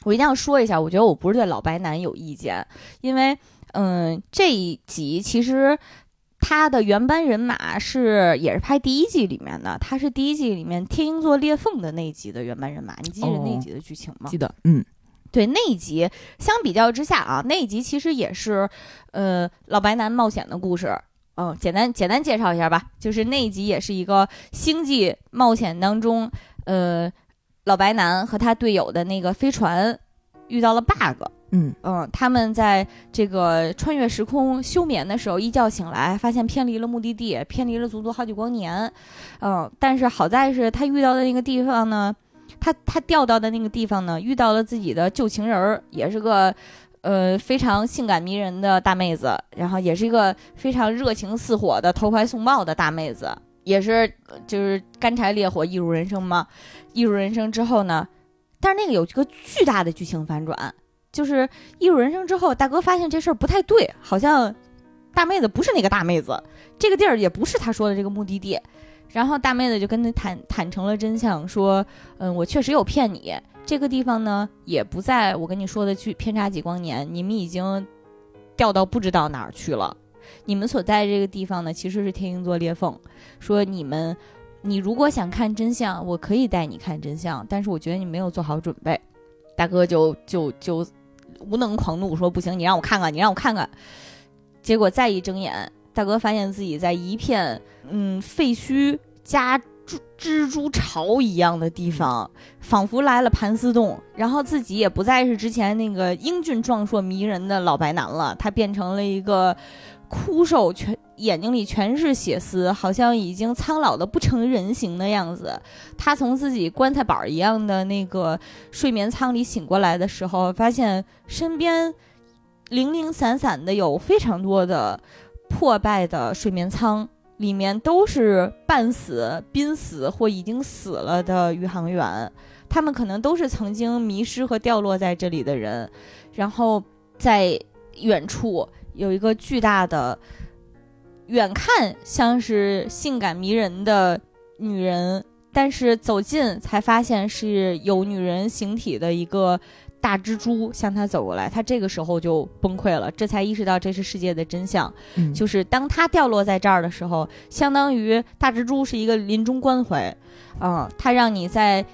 我一定要说一下，我觉得我不是对老白男有意见，因为嗯这一集其实他的原班人马是也是拍第一季里面的，他是第一季里面天鹰座裂缝的那一集的原班人马，你记得那集的剧情吗？记得，嗯。对那一集相比较之下啊，那一集其实也是，呃，老白男冒险的故事。嗯，简单简单介绍一下吧，就是那一集也是一个星际冒险当中，呃，老白男和他队友的那个飞船遇到了 bug。嗯嗯，他们在这个穿越时空休眠的时候，一觉醒来发现偏离了目的地，偏离了足足好几光年。嗯，但是好在是他遇到的那个地方呢。他他掉到的那个地方呢，遇到了自己的旧情人儿，也是个，呃，非常性感迷人的大妹子，然后也是一个非常热情似火的投怀送抱的大妹子，也是就是干柴烈火，易如人生嘛。易如人生之后呢，但是那个有一个巨大的剧情反转，就是易入人生之后，大哥发现这事儿不太对，好像大妹子不是那个大妹子，这个地儿也不是他说的这个目的地。然后大妹子就跟他坦坦诚了真相，说：“嗯，我确实有骗你。这个地方呢，也不在我跟你说的去偏差几光年，你们已经掉到不知道哪儿去了。你们所在这个地方呢，其实是天鹰座裂缝。说你们，你如果想看真相，我可以带你看真相，但是我觉得你没有做好准备。”大哥就就就无能狂怒说：“不行，你让我看看，你让我看看。”结果再一睁眼。大哥发现自己在一片嗯废墟加蜘蜘蛛巢一样的地方，仿佛来了盘丝洞。然后自己也不再是之前那个英俊壮硕迷人的老白男了，他变成了一个枯瘦，全眼睛里全是血丝，好像已经苍老的不成人形的样子。他从自己棺材板一样的那个睡眠舱里醒过来的时候，发现身边零零散散的有非常多的。破败的睡眠舱里面都是半死、濒死或已经死了的宇航员，他们可能都是曾经迷失和掉落在这里的人。然后在远处有一个巨大的、远看像是性感迷人的女人，但是走近才发现是有女人形体的一个。大蜘蛛向他走过来，他这个时候就崩溃了，这才意识到这是世界的真相。就是当他掉落在这儿的时候，相当于大蜘蛛是一个临终关怀，嗯，他让你在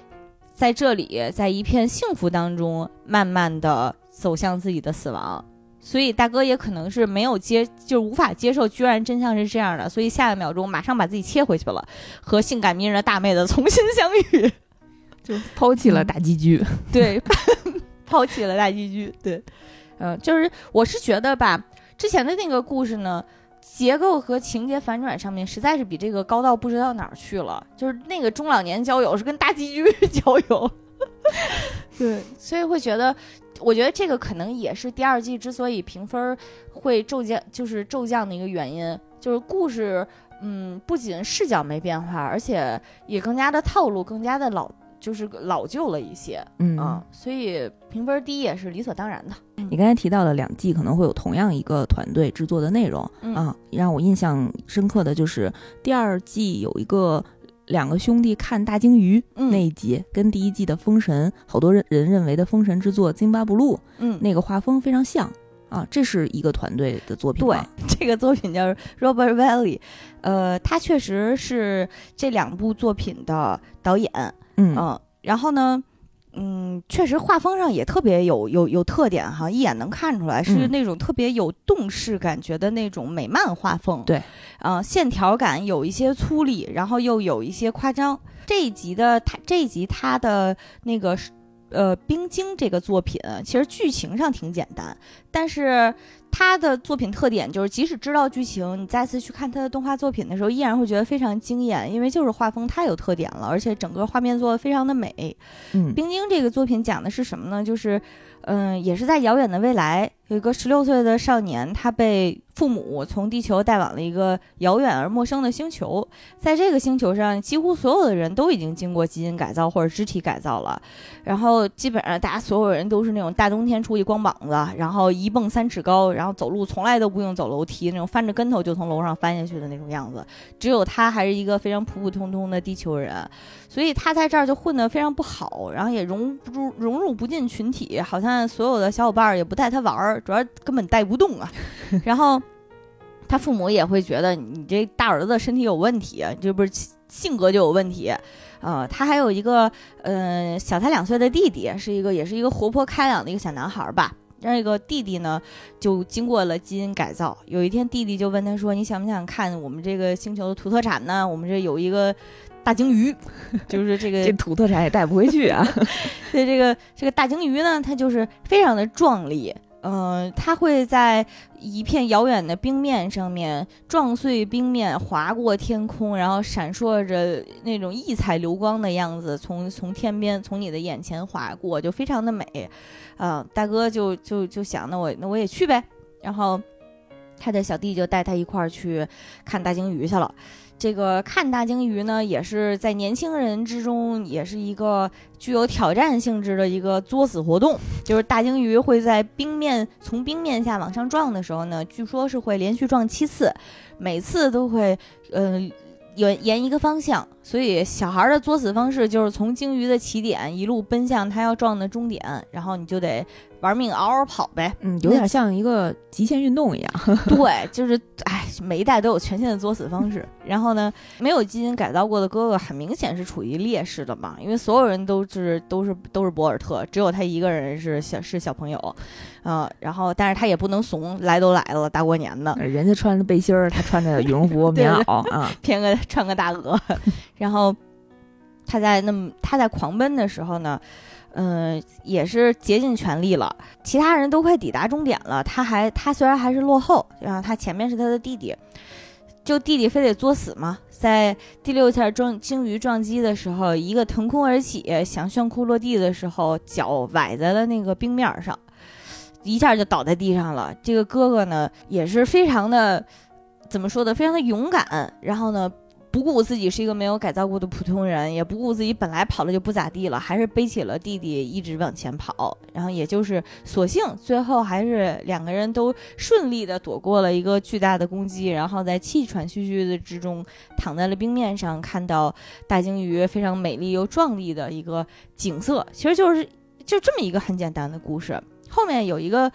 在这里，在一片幸福当中，慢慢的走向自己的死亡。所以大哥也可能是没有接，就是无法接受，居然真相是这样的，所以下一秒钟马上把自己切回去了，和性感迷人的大妹子 (laughs) 重新相遇，(laughs) 就抛弃了大寄居，(laughs) 对。抛弃了大寄居，对，嗯，就是我是觉得吧，之前的那个故事呢，结构和情节反转上面实在是比这个高到不知道哪儿去了。就是那个中老年交友是跟大寄居 (laughs) 交友，(laughs) 对，所以会觉得，我觉得这个可能也是第二季之所以评分会骤降，就是骤降的一个原因，就是故事，嗯，不仅视角没变化，而且也更加的套路，更加的老。就是老旧了一些，嗯。啊，所以评分低也是理所当然的。你刚才提到的两季可能会有同样一个团队制作的内容啊，让我印象深刻的就是第二季有一个两个兄弟看大鲸鱼嗯。那一集，跟第一季的《封神》好多人人认为的《封神之作》《津巴布鲁》嗯，那个画风非常像啊，这是一个团队的作品对，(laughs) 这个作品叫 Robert Valley，呃，他确实是这两部作品的导演，嗯嗯，然后呢，嗯，确实画风上也特别有有有特点哈，一眼能看出来是嗯那种特别有动视感觉的那种美漫画风。对，嗯、线条感有一些粗粝，然后又有一些夸张。这一集的他这一集他的那个是呃冰晶这个作品，其实剧情上挺简单，但是。他的作品特点就是，即使知道剧情，你再次去看他的动画作品的时候，依然会觉得非常惊艳，因为就是画风太有特点了，而且整个画面做的非常的美。嗯冰晶这个作品讲的是什么呢？就是，嗯、也是在遥远的未来，有一个十六岁的少年，他被父母从地球带往了一个遥远而陌生的星球，在这个星球上，几乎所有的人都已经经过基因改造或者肢体改造了，然后基本上大家所有人都是那种大冬天出去光膀子，然后一蹦三尺高，然后走路从来都不用走楼梯，那种翻着跟头就从楼上翻下去的那种样子，只有他还是一个非常普普通通的地球人。所以他在这儿就混得非常不好，然后也融不入融入不进群体，好像所有的小伙伴也不带他玩儿，主要根本带不动啊。(laughs) 然后他父母也会觉得你这大儿子身体有问题，这不是性格就有问题。呃，他还有一个呃小他两岁的弟弟，是一个也是一个活泼开朗的一个小男孩儿吧。那个弟弟呢，就经过了基因改造。有一天，弟弟就问他说：“你想不想看我们这个星球的土特产呢？我们这有一个大鲸鱼，(laughs) 就是这个这土特产也带不回去啊。(laughs) 对这个这个大鲸鱼呢，它就是非常的壮丽。嗯、它会在一片遥远的冰面上面撞碎冰面，划过天空，然后闪烁着那种异彩流光的样子，从从天边从你的眼前划过，就非常的美。啊、大哥就就就想，那我那我也去呗。然后他的小弟就带他一块儿去看大鲸鱼去了。这个看大鲸鱼呢，也是在年轻人之中，也是一个具有挑战性质的一个作死活动。就是大鲸鱼会在冰面从冰面下往上撞的时候呢，据说是会连续撞七次，每次都会呃沿沿一个方向。所以小孩的作死方式就是从鲸鱼的起点一路奔向他要撞的终点，然后你就得玩命嗷嗷跑呗。嗯，有点像一个极限运动一样。(laughs) 对，就是哎，每一代都有全新的作死方式。然后呢，没有基因改造过的哥哥很明显是处于劣势的嘛，因为所有人都是都是都是博尔特，只有他一个人是小是小朋友，呃，然后但是他也不能怂，来都来了，大过年的，人家穿着背心儿，他穿着羽绒服、(laughs) 棉袄啊。(laughs) 偏个穿个大鹅，然后他在那么他在狂奔的时候呢，嗯、也是竭尽全力了。其他人都快抵达终点了，他还他虽然还是落后，然后他前面是他的弟弟，就弟弟非得作死嘛，在第六下撞鲸鱼撞击的时候，一个腾空而起，想炫酷落地的时候，脚崴在了那个冰面上，一下就倒在地上了。这个哥哥呢，也是非常的。怎么说的，非常的勇敢，然后呢，不顾自己是一个没有改造过的普通人，也不顾自己本来跑的就不咋地了，还是背起了弟弟一直往前跑，然后也就是所幸最后还是两个人都顺利的躲过了一个巨大的攻击，然后在气喘吁吁的之中躺在了冰面上，看到大鲸鱼非常美丽又壮丽的一个景色，其实就是就这么一个很简单的故事，后面有一个。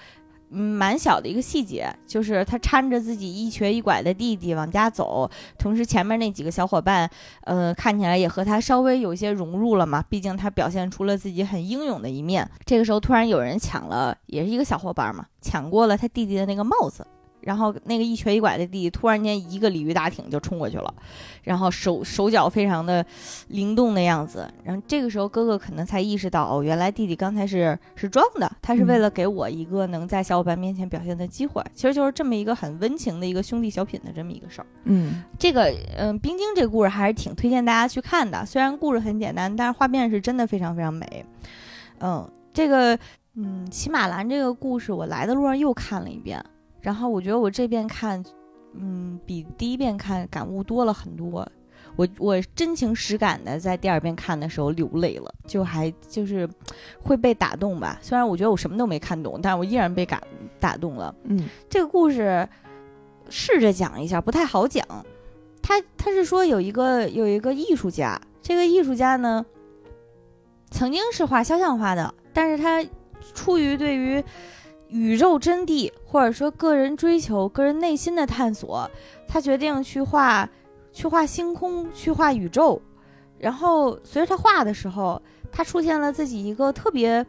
嗯，蛮小的一个细节，就是他搀着自己一瘸一拐的弟弟往家走，同时前面那几个小伙伴，呃，看起来也和他稍微有一些融入了嘛，毕竟他表现出了自己很英勇的一面。这个时候突然有人抢了，也是一个小伙伴嘛，抢过了他弟弟的那个帽子。然后那个一瘸一拐的弟弟突然间一个鲤鱼打挺就冲过去了，然后手手脚非常的灵动的样子。然后这个时候哥哥可能才意识到，哦，原来弟弟刚才是是装的，他是为了给我一个能在小伙伴面前表现的机会。其实就是这么一个很温情的一个兄弟小品的这么一个事儿。嗯这个嗯、冰晶这个故事还是挺推荐大家去看的。虽然故事很简单，但是画面是真的非常非常美。嗯，这个嗯骑马兰这个故事，我来的路上又看了一遍，然后我觉得我这遍看，嗯，比第一遍看感悟多了很多。我我真情实感的在第二遍看的时候流泪了，就还就是会被打动吧。虽然我觉得我什么都没看懂，但是我依然被感打动了。嗯这个故事试着讲一下，不太好讲。他他是说有一个有一个艺术家，这个艺术家呢，曾经是画肖像画的，但是他出于对于宇宙真谛或者说个人追求、个人内心的探索，他决定去画去画星空，去画宇宙。然后随着他画的时候，他出现了自己一个特别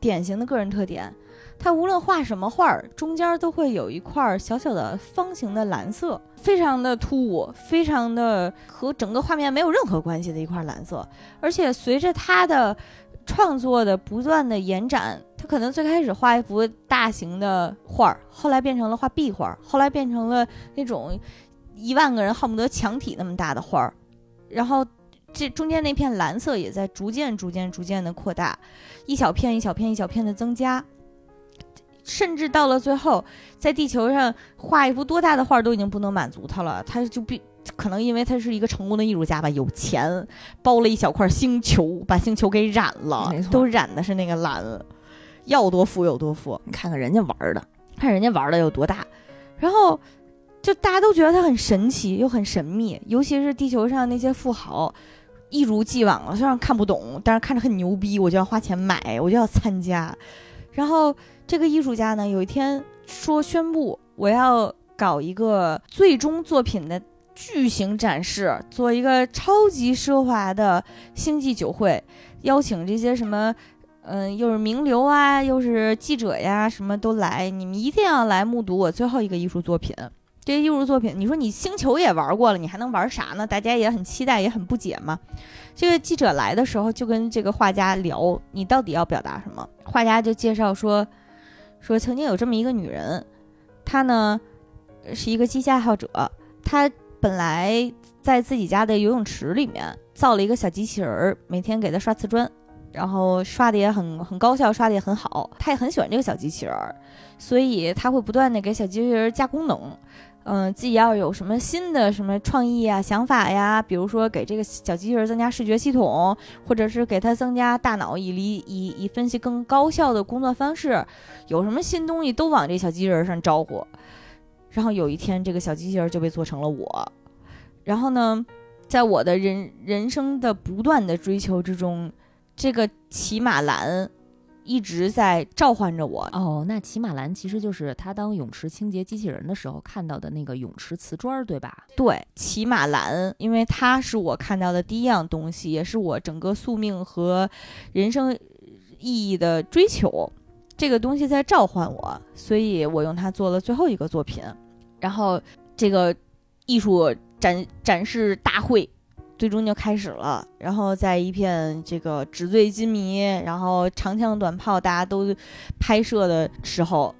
典型的个人特点。他无论画什么画儿，中间都会有一块小小的方形的蓝色，非常的突兀，非常的和整个画面没有任何关系的一块蓝色。而且随着他的创作的不断的延展，他可能最开始画一幅大型的画儿，后来变成了画壁画，后来变成了那种一万个人恨不得墙体那么大的画儿，然后这中间那片蓝色也在逐渐、逐渐、逐渐的扩大，一小片、一小片、一小片的增加。甚至到了最后，在地球上画一幅多大的画都已经不能满足他了，他就必可能因为他是一个成功的艺术家吧，有钱包了一小块星球，把星球给染了都染的是那个蓝，要多富有多富，你看看人家玩儿的，看人家玩的有多大，然后就大家都觉得他很神奇又很神秘，尤其是地球上那些富豪，一如既往了，虽然看不懂，但是看着很牛逼，我就要花钱买，我就要参加。然后这个艺术家呢，有一天说宣布我要搞一个最终作品的巨型展示，做一个超级奢华的星际酒会，邀请这些什么。嗯，又是名流啊，又是记者呀，什么都来，你们一定要来目睹我最后一个艺术作品。这个艺术作品，你说你星球也玩过了，你还能玩啥呢？大家也很期待，也很不解嘛。这个记者来的时候，就跟这个画家聊，你到底要表达什么？画家就介绍说，说曾经有这么一个女人，她呢是一个机械爱好者，她本来在自己家的游泳池里面造了一个小机器人儿，每天给他刷瓷砖。然后刷的也很很高效，刷的也很好。他也很喜欢这个小机器人儿，所以他会不断的给小机器人加功能。嗯，自己要有什么新的什么创意啊、想法呀，比如说给这个小机器人增加视觉系统，或者是给它增加大脑以理以以分析更高效的工作方式，有什么新东西都往这小机器人上招呼。然后有一天，这个小机器人儿就被做成了我。然后呢，在我的人人生的不断的追求之中。这个骑马兰一直在召唤着我。哦，那骑马兰其实就是他当泳池清洁机器人的时候看到的那个泳池瓷砖儿，对吧？对，骑马兰，因为它是我看到的第一样东西，也是我整个宿命和人生意义的追求。这个东西在召唤我，所以我用它做了最后一个作品。然后这个艺术展展示大会。最终就开始了，然后在一片这个纸醉金迷，然后长枪短炮大家都拍摄的时候，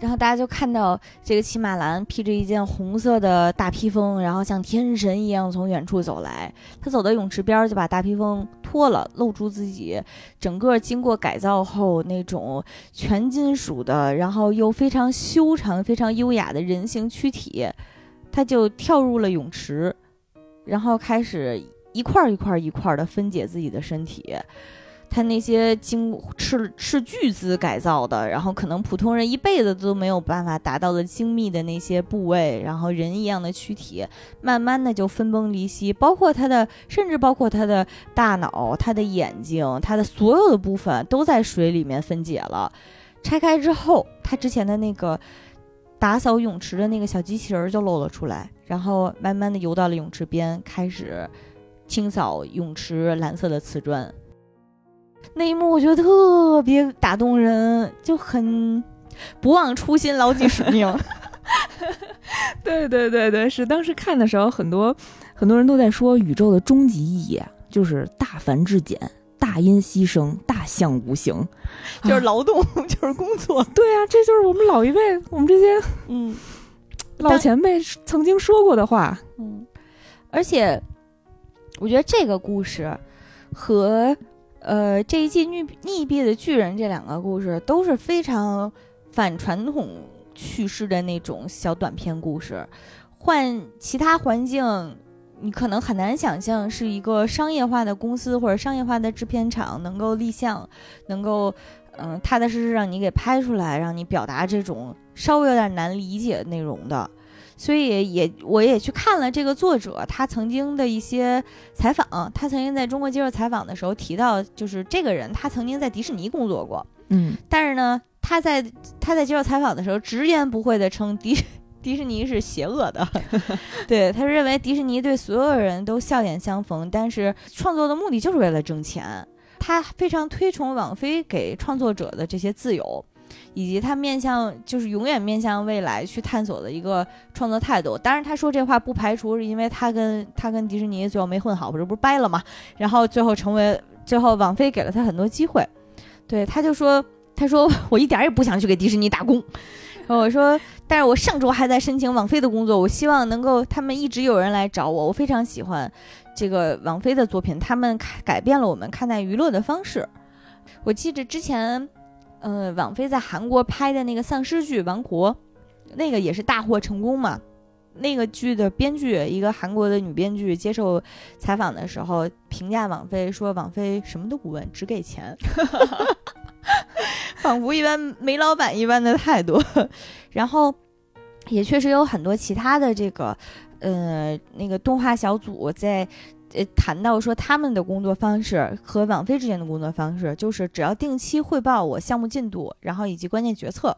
然后大家就看到这个骑马兰披着一件红色的大披风，然后像天神一样从远处走来。他走到泳池边，就把大披风脱了，露出自己整个经过改造后那种全金属的，然后又非常修长、非常优雅的人形躯体。他就跳入了泳池。然后开始一块儿一块儿一块儿的分解自己的身体，他那些经斥斥巨资改造的，然后可能普通人一辈子都没有办法达到的精密的那些部位，然后人一样的躯体，慢慢的就分崩离析，包括他的，甚至包括他的大脑、他的眼睛、他的所有的部分都在水里面分解了。拆开之后，他之前的那个打扫泳池的那个小机器人就露了出来。然后慢慢的游到了泳池边，开始清扫泳池蓝色的瓷砖。那一幕我觉得特别打动人，就很不忘初心，牢记使命。(laughs) 对对对对，是当时看的时候，很多很多人都在说，宇宙的终极意义啊，就是大繁至简，大音牺牲，大象无形，(laughs) 就是劳动，(laughs) 就是工作。对啊，这就是我们老一辈，我们这些嗯。老前辈曾经说过的话，嗯，而且我觉得这个故事和呃这一季逆逆毙的巨人这两个故事都是非常反传统叙事的那种小短篇故事。换其他环境，你可能很难想象是一个商业化的公司或者商业化的制片厂能够立项，能够嗯踏踏实实让你给拍出来，让你表达这种。稍微有点难理解内容的，所以也我也去看了这个作者他曾经的一些采访，他曾经在中国接受采访的时候提到，就是这个人他曾经在迪士尼工作过，嗯，但是呢，他在他在接受采访的时候直言不讳的称迪 (laughs) 迪士尼是邪恶的，(laughs) 对，他认为迪士尼对所有人都笑脸相逢，但是创作的目的就是为了挣钱，他非常推崇网飞给创作者的这些自由。以及他面向就是永远面向未来去探索的一个创作态度。当然，他说这话不排除是因为他跟他跟迪士尼最后没混好，不是不是掰了嘛？然后最后成为最后网飞给了他很多机会。对，他就说他说我一点儿也不想去给迪士尼打工。我说，但是我上周还在申请网飞的工作，我希望能够他们一直有人来找我，我非常喜欢这个网飞的作品，他们改变了我们看待娱乐的方式。我记着之前。呃，网飞在韩国拍的那个丧尸剧《王国》，那个也是大获成功嘛。那个剧的编剧，一个韩国的女编剧，接受采访的时候评价网飞说：“网飞什么都不问，只给钱，(laughs) 仿佛一般煤老板一般的态度。(laughs) ”然后也确实有很多其他的这个，呃，那个动画小组在。呃，谈到说他们的工作方式和网飞之间的工作方式，就是只要定期汇报我项目进度，然后以及关键决策，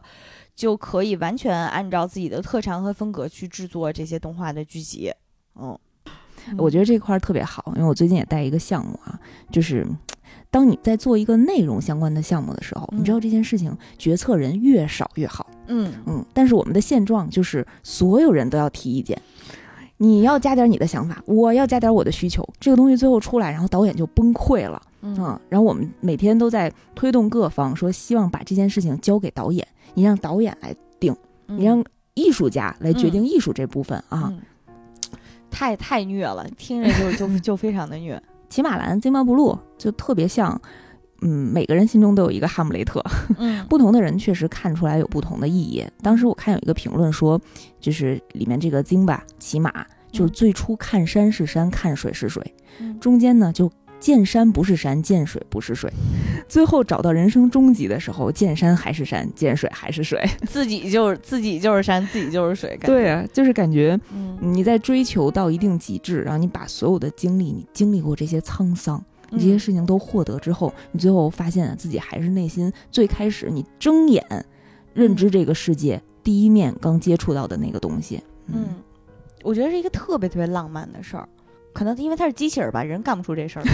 就可以完全按照自己的特长和风格去制作这些动画的剧集。嗯，我觉得这块特别好，因为我最近也带一个项目啊，就是当你在做一个内容相关的项目的时候，你知道这件事情决策人越少越好。嗯嗯，但是我们的现状就是所有人都要提意见。你要加点你的想法，我要加点我的需求，这个东西最后出来，然后导演就崩溃了，嗯，然后我们每天都在推动各方，说希望把这件事情交给导演，你让导演来定，你让艺术家来决定艺术这部分啊，太太虐了，听着就就就非常的虐。骑马兰、金毛不露就特别像。嗯，每个人心中都有一个哈姆雷特，嗯，(laughs) 不同的人确实看出来有不同的意义。当时我看有一个评论说，就是里面这个金吧骑马，就是最初看山是山，看水是水，中间呢就见山不是山，见水不是水，最后找到人生终极的时候，见山还是山，见水还是水，自己就是自己就是山，自己就是水。对啊，就是感觉你在追求到一定极致，然后你把所有的经历，你经历过这些沧桑。你这些事情都获得之后，你最后发现自己还是内心最开始你睁眼认知这个世界第一面刚接触到的那个东西。嗯，我觉得是一个特别特别浪漫的事儿，可能因为它是机器人吧，人干不出这事儿。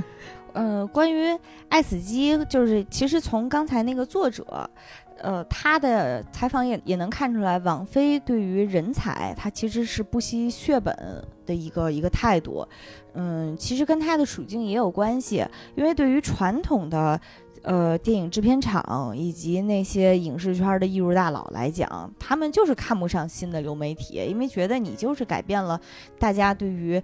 (laughs) 呃，关于爱死机，就是其实从刚才那个作者。呃，他的采访也也能看出来，网飞对于人才，他其实是不惜血本的一个一个态度。嗯，其实跟他的处境也有关系，因为对于传统的呃电影制片厂以及那些影视圈的艺术大佬来讲，他们就是看不上新的流媒体，因为觉得你就是改变了大家对于。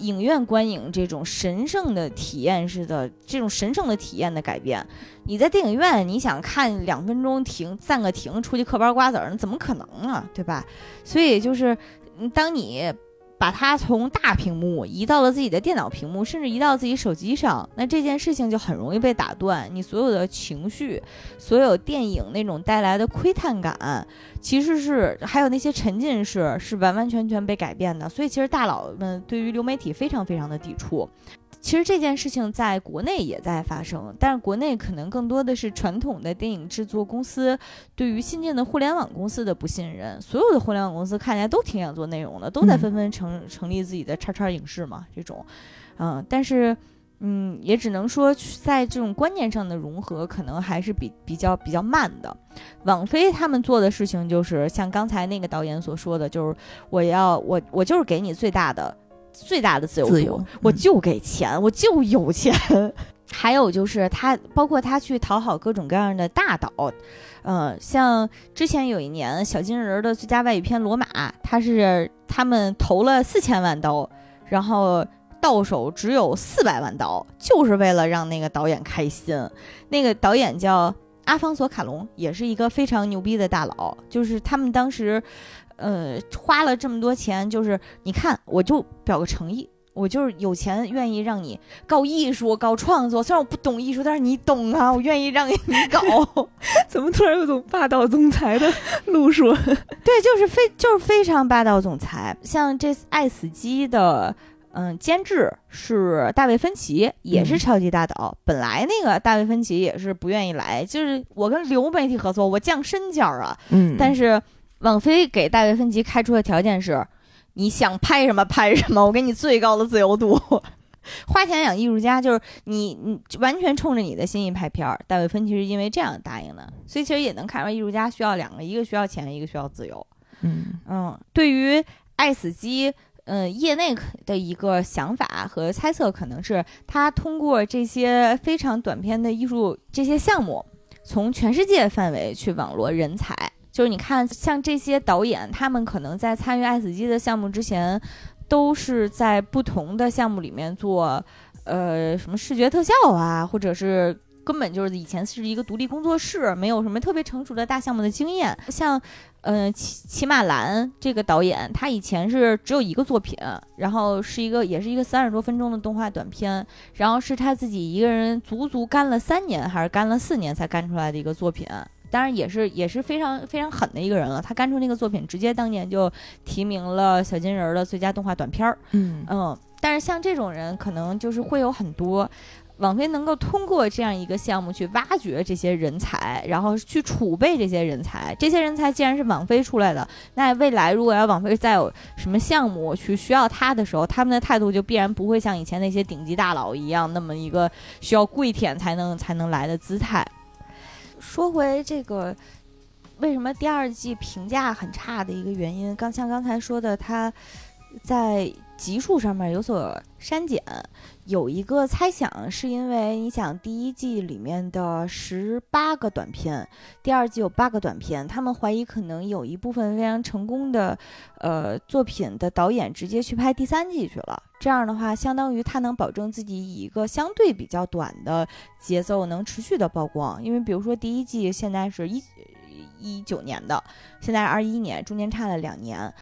影院观影这种神圣的体验式的这种神圣的体验的改变，你在电影院你想看两分钟停暂个停出去嗑包瓜子儿，那怎么可能啊，对吧？所以就是，当你。把它从大屏幕移到了自己的电脑屏幕，甚至移到自己手机上，那这件事情就很容易被打断。你所有的情绪，所有电影那种带来的窥探感，其实是还有那些沉浸式，是完完全全被改变的。所以，其实大佬们对于流媒体非常非常的抵触。其实这件事情在国内也在发生，但是国内可能更多的是传统的电影制作公司对于新进的互联网公司的不信任。所有的互联网公司看起来都挺想做内容的，都在纷纷成成立自己的叉叉影视嘛，这种，嗯，但是，嗯，也只能说在这种观念上的融合，可能还是比比较比较慢的。网飞他们做的事情就是像刚才那个导演所说的，就是我要我我就是给你最大的。最大的自由度，我就给钱，我就有钱。(laughs) 还有就是他，包括他去讨好各种各样的大导，嗯，像之前有一年小金人的最佳外语片《罗马》，他是他们投了四千万刀，然后到手只有四百万刀，就是为了让那个导演开心。那个导演叫阿方索卡隆，也是一个非常牛逼的大佬，就是他们当时。呃，花了这么多钱，就是你看，我就表个诚意，我就是有钱，愿意让你搞艺术、搞创作。虽然我不懂艺术，但是你懂啊，我愿意让你搞。(laughs) 怎么突然有种霸道总裁的 (laughs) 路数？对，就是非就是非常霸道总裁。像这《爱死机》的，嗯，监制是大卫芬奇，也是超级大导。本来那个大卫芬奇也是不愿意来，就是我跟流媒体合作，我降身价啊。嗯，但是网飞给大卫芬奇开出的条件是。你想拍什么拍什么，(laughs) 我给你最高的自由度。(laughs) 花钱养艺术家，就是你，你完全冲着你的心意拍片儿。大卫芬奇是因为这样答应的，所以其实也能看出艺术家需要两个，一个需要钱，一个需要自由。嗯嗯，对于爱死机，嗯，业内的一个想法和猜测，可能是他通过这些非常短片的艺术这些项目，从全世界范围去网罗人才。就是你看，像这些导演，他们可能在参与《爱死机》的项目之前，都是在不同的项目里面做，呃，什么视觉特效啊，或者是根本就是以前是一个独立工作室，没有什么特别成熟的大项目的经验。像，呃，齐齐马兰这个导演，他以前是只有一个作品，然后是一个也是一个三十多分钟的动画短片，然后是他自己一个人足足干了三年还是干了四年才干出来的一个作品。当然也是也是非常非常狠的一个人了。他干出那个作品，直接当年就提名了小金人的最佳动画短片儿。嗯嗯，但是像这种人，可能就是会有很多。网飞能够通过这样一个项目去挖掘这些人才，然后去储备这些人才。这些人才既然是网飞出来的，那未来如果要网飞再有什么项目去需要他的时候，他们的态度就必然不会像以前那些顶级大佬一样，那么一个需要跪舔才能才能来的姿态。说回这个，为什么第二季评价很差的一个原因，刚像刚才说的，他在集数上面有所删减，有一个猜想是因为你想第一季里面的十八个短片，第二季有八个短片，他们怀疑可能有一部分非常成功的呃作品的导演直接去拍第三季去了。这样的话，相当于他能保证自己以一个相对比较短的节奏能持续的曝光。因为比如说第一季现在是一一九年的，现在二一年，中间差了两年。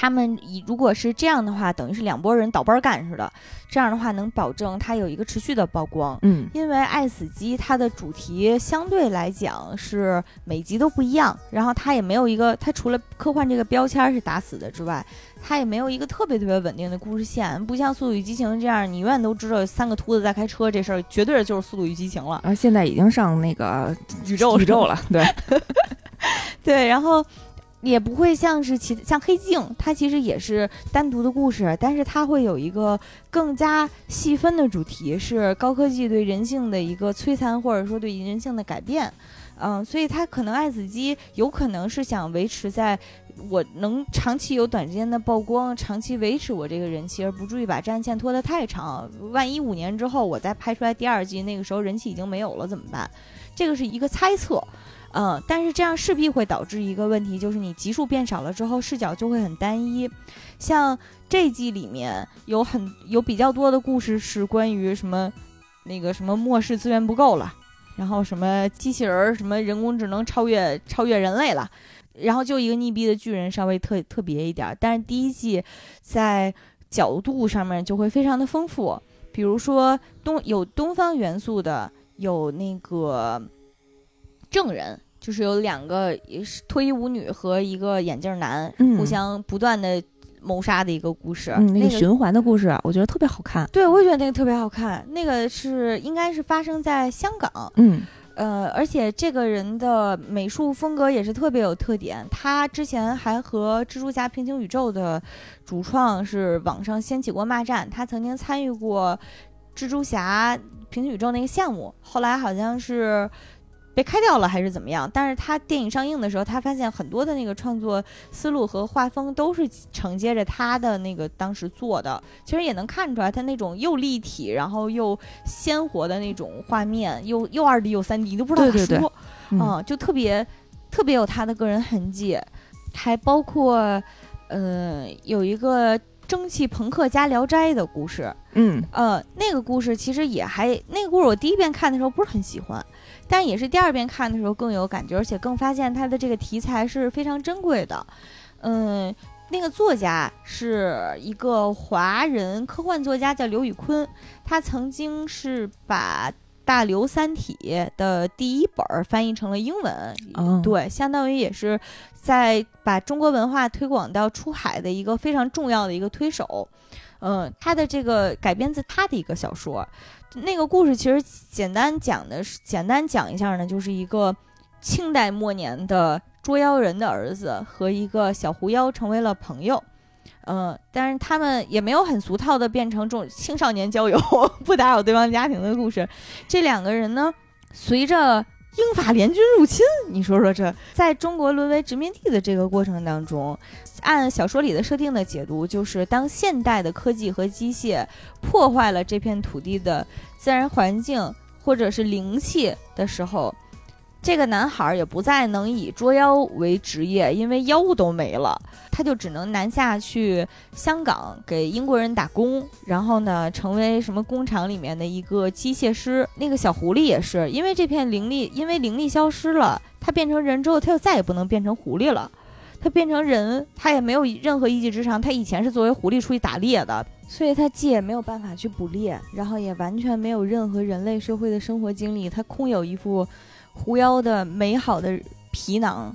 他们以如果是这样的话，等于是两拨人倒班干似的。这样的话能保证它有一个持续的曝光。嗯，因为《爱死机》它的主题相对来讲是每集都不一样，然后它也没有一个，它除了科幻这个标签是打死的之外，它也没有一个特别特别稳定的故事线，不像《速度与激情》这样，你永远都知道三个秃子在开车这事儿，绝对就是《速度与激情》了。而现在已经上那个宇宙宇宙了，对 (laughs) 对，然后。也不会像是其像黑镜，它其实也是单独的故事，但是它会有一个更加细分的主题，是高科技对人性的一个摧残，或者说对人性的改变。嗯，所以它可能爱死机有可能是想维持在我能长期有短时间的曝光，长期维持我这个人气，而不至于把战线拖得太长。万一五年之后我再拍出来第二季，那个时候人气已经没有了怎么办？这个是一个猜测。嗯，但是这样势必会导致一个问题，就是你集数变少了之后，视角就会很单一。像这季里面有很有比较多的故事是关于什么，那个什么末世资源不够了，然后什么机器人什么人工智能超越超越人类了，然后就一个溺毙的巨人稍微特特别一点。但是第一季在角度上面就会非常的丰富，比如说东有东方元素的，有那个。证人就是有两个也是脱衣舞女和一个眼镜男互相不断的谋杀的一个故事，那个循环的故事，我觉得特别好看。对，我也觉得那个特别好看。那个是应该是发生在香港，嗯，呃，而且这个人的美术风格也是特别有特点。他之前还和蜘蛛侠平行宇宙的主创是网上掀起过骂战，他曾经参与过蜘蛛侠平行宇宙那个项目，后来好像是。被开掉了还是怎么样？但是他电影上映的时候，他发现很多的那个创作思路和画风都是承接着他的那个当时做的。其实也能看出来，他那种又立体，然后又鲜活的那种画面，又又二 D 又三 D，你都不知道咋说，嗯，就特别特别有他的个人痕迹。还包括，呃，有一个蒸汽朋克加聊斋的故事，嗯，呃，那个故事其实也还那个故事，我第一遍看的时候不是很喜欢。但也是第二遍看的时候更有感觉，而且更发现它的这个题材是非常珍贵的。嗯，那个作家是一个华人科幻作家，叫刘宇昆。他曾经是把大刘《三体》的第一本儿翻译成了英文，哦，对，相当于也是在把中国文化推广到出海的一个非常重要的一个推手。嗯，他的这个改编自他的一个小说，那个故事其实简单讲的是，简单讲一下呢，就是一个清代末年的捉妖人的儿子和一个小狐妖成为了朋友。嗯，但是他们也没有很俗套的变成这种青少年交友 (laughs) 不打扰对方家庭的故事。这两个人呢，随着英法联军入侵，你说说这在中国沦为殖民地的这个过程当中，按小说里的设定的解读，就是当现代的科技和机械破坏了这片土地的自然环境或者是灵气的时候。这个男孩也不再能以捉妖为职业，因为妖物都没了，他就只能南下去香港给英国人打工，然后呢，成为什么工厂里面的一个机械师。那个小狐狸也是，因为这片灵力，因为灵力消失了，他变成人之后，他就再也不能变成狐狸了。他变成人，他也没有任何一技之长。他以前是作为狐狸出去打猎的，所以他既也没有办法去捕猎，然后也完全没有任何人类社会的生活经历，他空有一副。狐妖的美好的皮囊，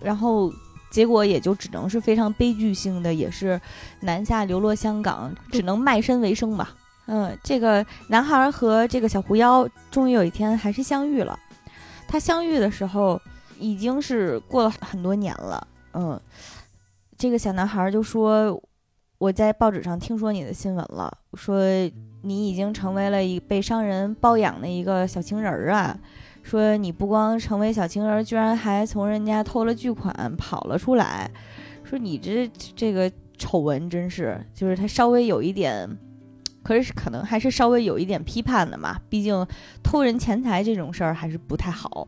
然后结果也就只能是非常悲剧性的，也是南下流落香港，只能卖身为生吧。嗯，这个男孩和这个小狐妖终于有一天还是相遇了。他相遇的时候已经是过了很多年了。嗯，这个小男孩就说：“我在报纸上听说你的新闻了，说你已经成为了一被商人包养的一个小情人儿啊。”说你不光成为小情人，居然还从人家偷了巨款跑了出来。说你这这个丑闻真是，就是他稍微有一点，可是可能还是稍微有一点批判的嘛。毕竟偷人钱财这种事儿还是不太好。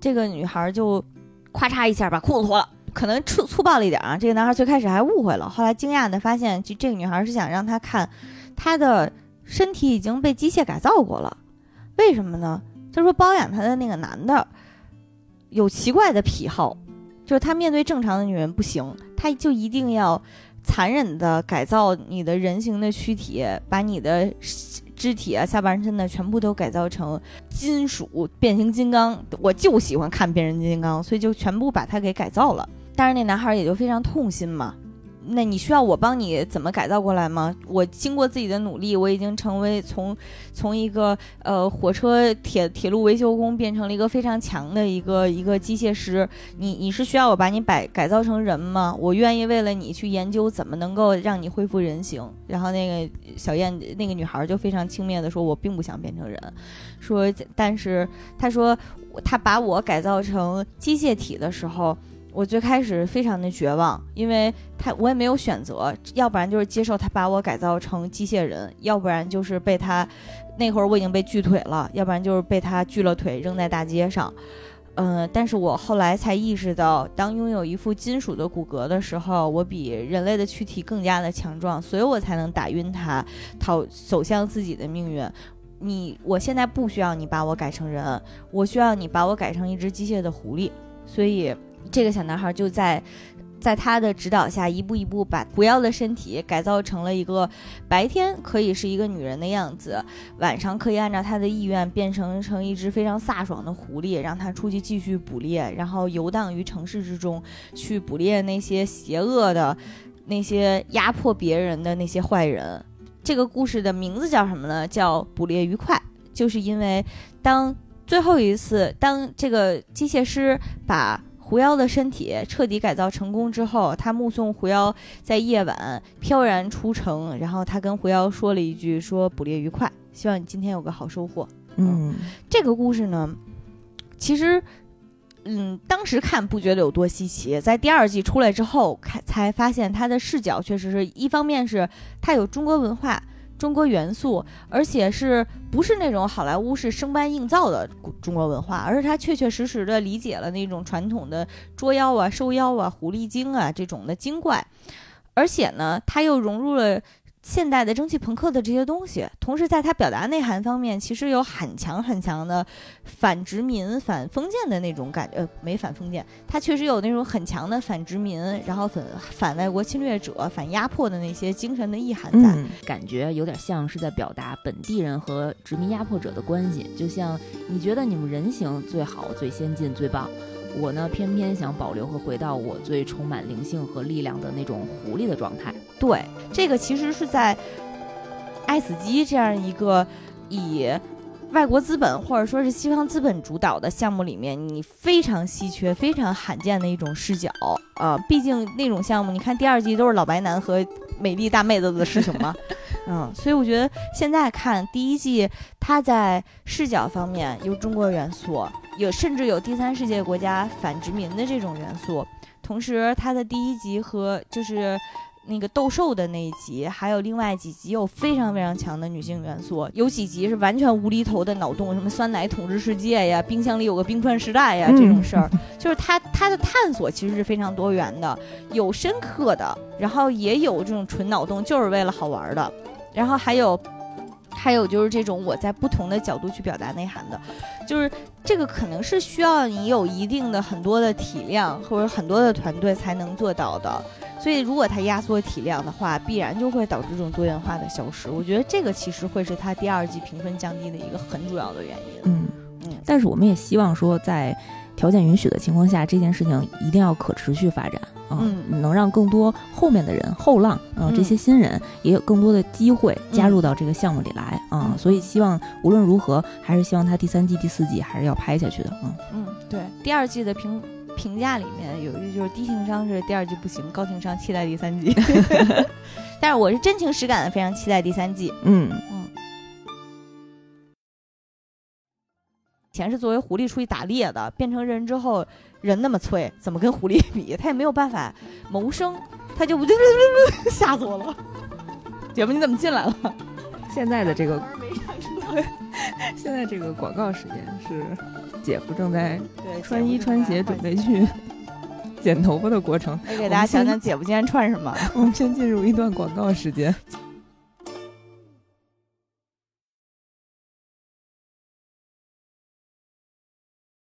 这个女孩就咔嚓一下把裤子脱了，可能粗粗暴了一点啊。这个男孩最开始还误会了，后来惊讶的发现，这这个女孩是想让他看他的身体已经被机械改造过了。为什么呢？他说包养他的那个男的有奇怪的癖好，就是他面对正常的女人不行，他就一定要残忍的改造你的人形的躯体，把你的肢体啊、下半身的全部都改造成金属变形金刚。我就喜欢看变形金刚，所以就全部把他给改造了。但是那男孩也就非常痛心嘛。那你需要我帮你怎么改造过来吗？我经过自己的努力，我已经成为从从一个呃火车铁铁路维修工变成了一个非常强的一个一个机械师。你你是需要我把你改改造成人吗？我愿意为了你去研究怎么能够让你恢复人形。然后那个小燕那个女孩就非常轻蔑的说：“我并不想变成人，说但是她说她把我改造成机械体的时候。”我最开始非常的绝望，因为他我也没有选择，要不然就是接受他把我改造成机械人，要不然就是被他那会儿我已经被锯腿了，要不然就是被他锯了腿扔在大街上。嗯，但是我后来才意识到，当拥有一副金属的骨骼的时候，我比人类的躯体更加的强壮，所以我才能打晕他，逃走向自己的命运。你我现在不需要你把我改成人，我需要你把我改成一只机械的狐狸，所以。这个小男孩就在，在他的指导下，一步一步把狐妖的身体改造成了一个白天可以是一个女人的样子，晚上可以按照他的意愿变成成一只非常飒爽的狐狸，让他出去继续捕猎，然后游荡于城市之中，去捕猎那些邪恶的、那些压迫别人的那些坏人。这个故事的名字叫什么呢？叫《捕猎愉快》，就是因为当最后一次，当这个机械师把狐妖的身体彻底改造成功之后，他目送狐妖在夜晚飘然出城，然后他跟狐妖说了一句：“说捕猎愉快，希望你今天有个好收获。”嗯，这个故事呢，其实，嗯，当时看不觉得有多稀奇，在第二季出来之后，看才发现他的视角确实是一方面是他有中国文化。中国元素，而且是不是那种好莱坞是生搬硬造的中国文化，而是他确确实实的理解了那种传统的捉妖啊、收妖啊、狐狸精啊这种的精怪，而且呢，他又融入了现代的蒸汽朋克的这些东西，同时在它表达内涵方面，其实有很强很强的反殖民、反封建的那种感觉。呃，没反封建，它确实有那种很强的反殖民，然后反反外国侵略者、反压迫的那些精神的意涵在。嗯，感觉有点像是在表达本地人和殖民压迫者的关系。就像你觉得你们人形最好、最先进、最棒。我呢，偏偏想保留和回到我最充满灵性和力量的那种狐狸的状态。对，这个其实是在爱死机这样一个以外国资本或者说是西方资本主导的项目里面，你非常稀缺、非常罕见的一种视角啊。毕竟那种项目，你看第二季都是老白男和美丽大妹子的师兄嘛。(laughs) 嗯，所以我觉得现在看第一季，它在视角方面有中国元素，有甚至有第三世界国家反殖民的这种元素。同时，它的第一集和就是那个斗兽的那一集，还有另外几集有非常非常强的女性元素，有几集是完全无厘头的脑洞，什么酸奶统治世界呀，冰箱里有个冰川时代呀这种事儿，就是它它的探索其实是非常多元的，有深刻的，然后也有这种纯脑洞，就是为了好玩的。然后还有，还有就是这种我在不同的角度去表达内涵的，就是这个可能是需要你有一定的很多的体量或者很多的团队才能做到的。所以如果它压缩体量的话，必然就会导致这种多元化的消失。我觉得这个其实会是它第二季评分降低的一个很主要的原因。嗯嗯，但是我们也希望说在。条件允许的情况下，这件事情一定要可持续发展啊，能让更多后面的人后浪啊，这些新人也有更多的机会加入到这个项目里来啊。所以希望无论如何，还是希望他第三季、第四季还是要拍下去的啊。嗯，对，第二季的评评价里面有一句就是低情商是第二季不行，高情商期待第三季。(laughs) 但是我是真情实感的非常期待第三季。嗯嗯。前是作为狐狸出去打猎的，变成人之后，人那么脆，怎么跟狐狸比？他也没有办法谋生，他就不 (laughs) 吓死我了。姐夫，你怎么进来了？现在的这个现在这个广告时间是姐夫正在穿衣穿鞋，准备去剪头发的过程。来给大家讲讲姐夫今天穿什么。(laughs) 我们先进入一段广告时间。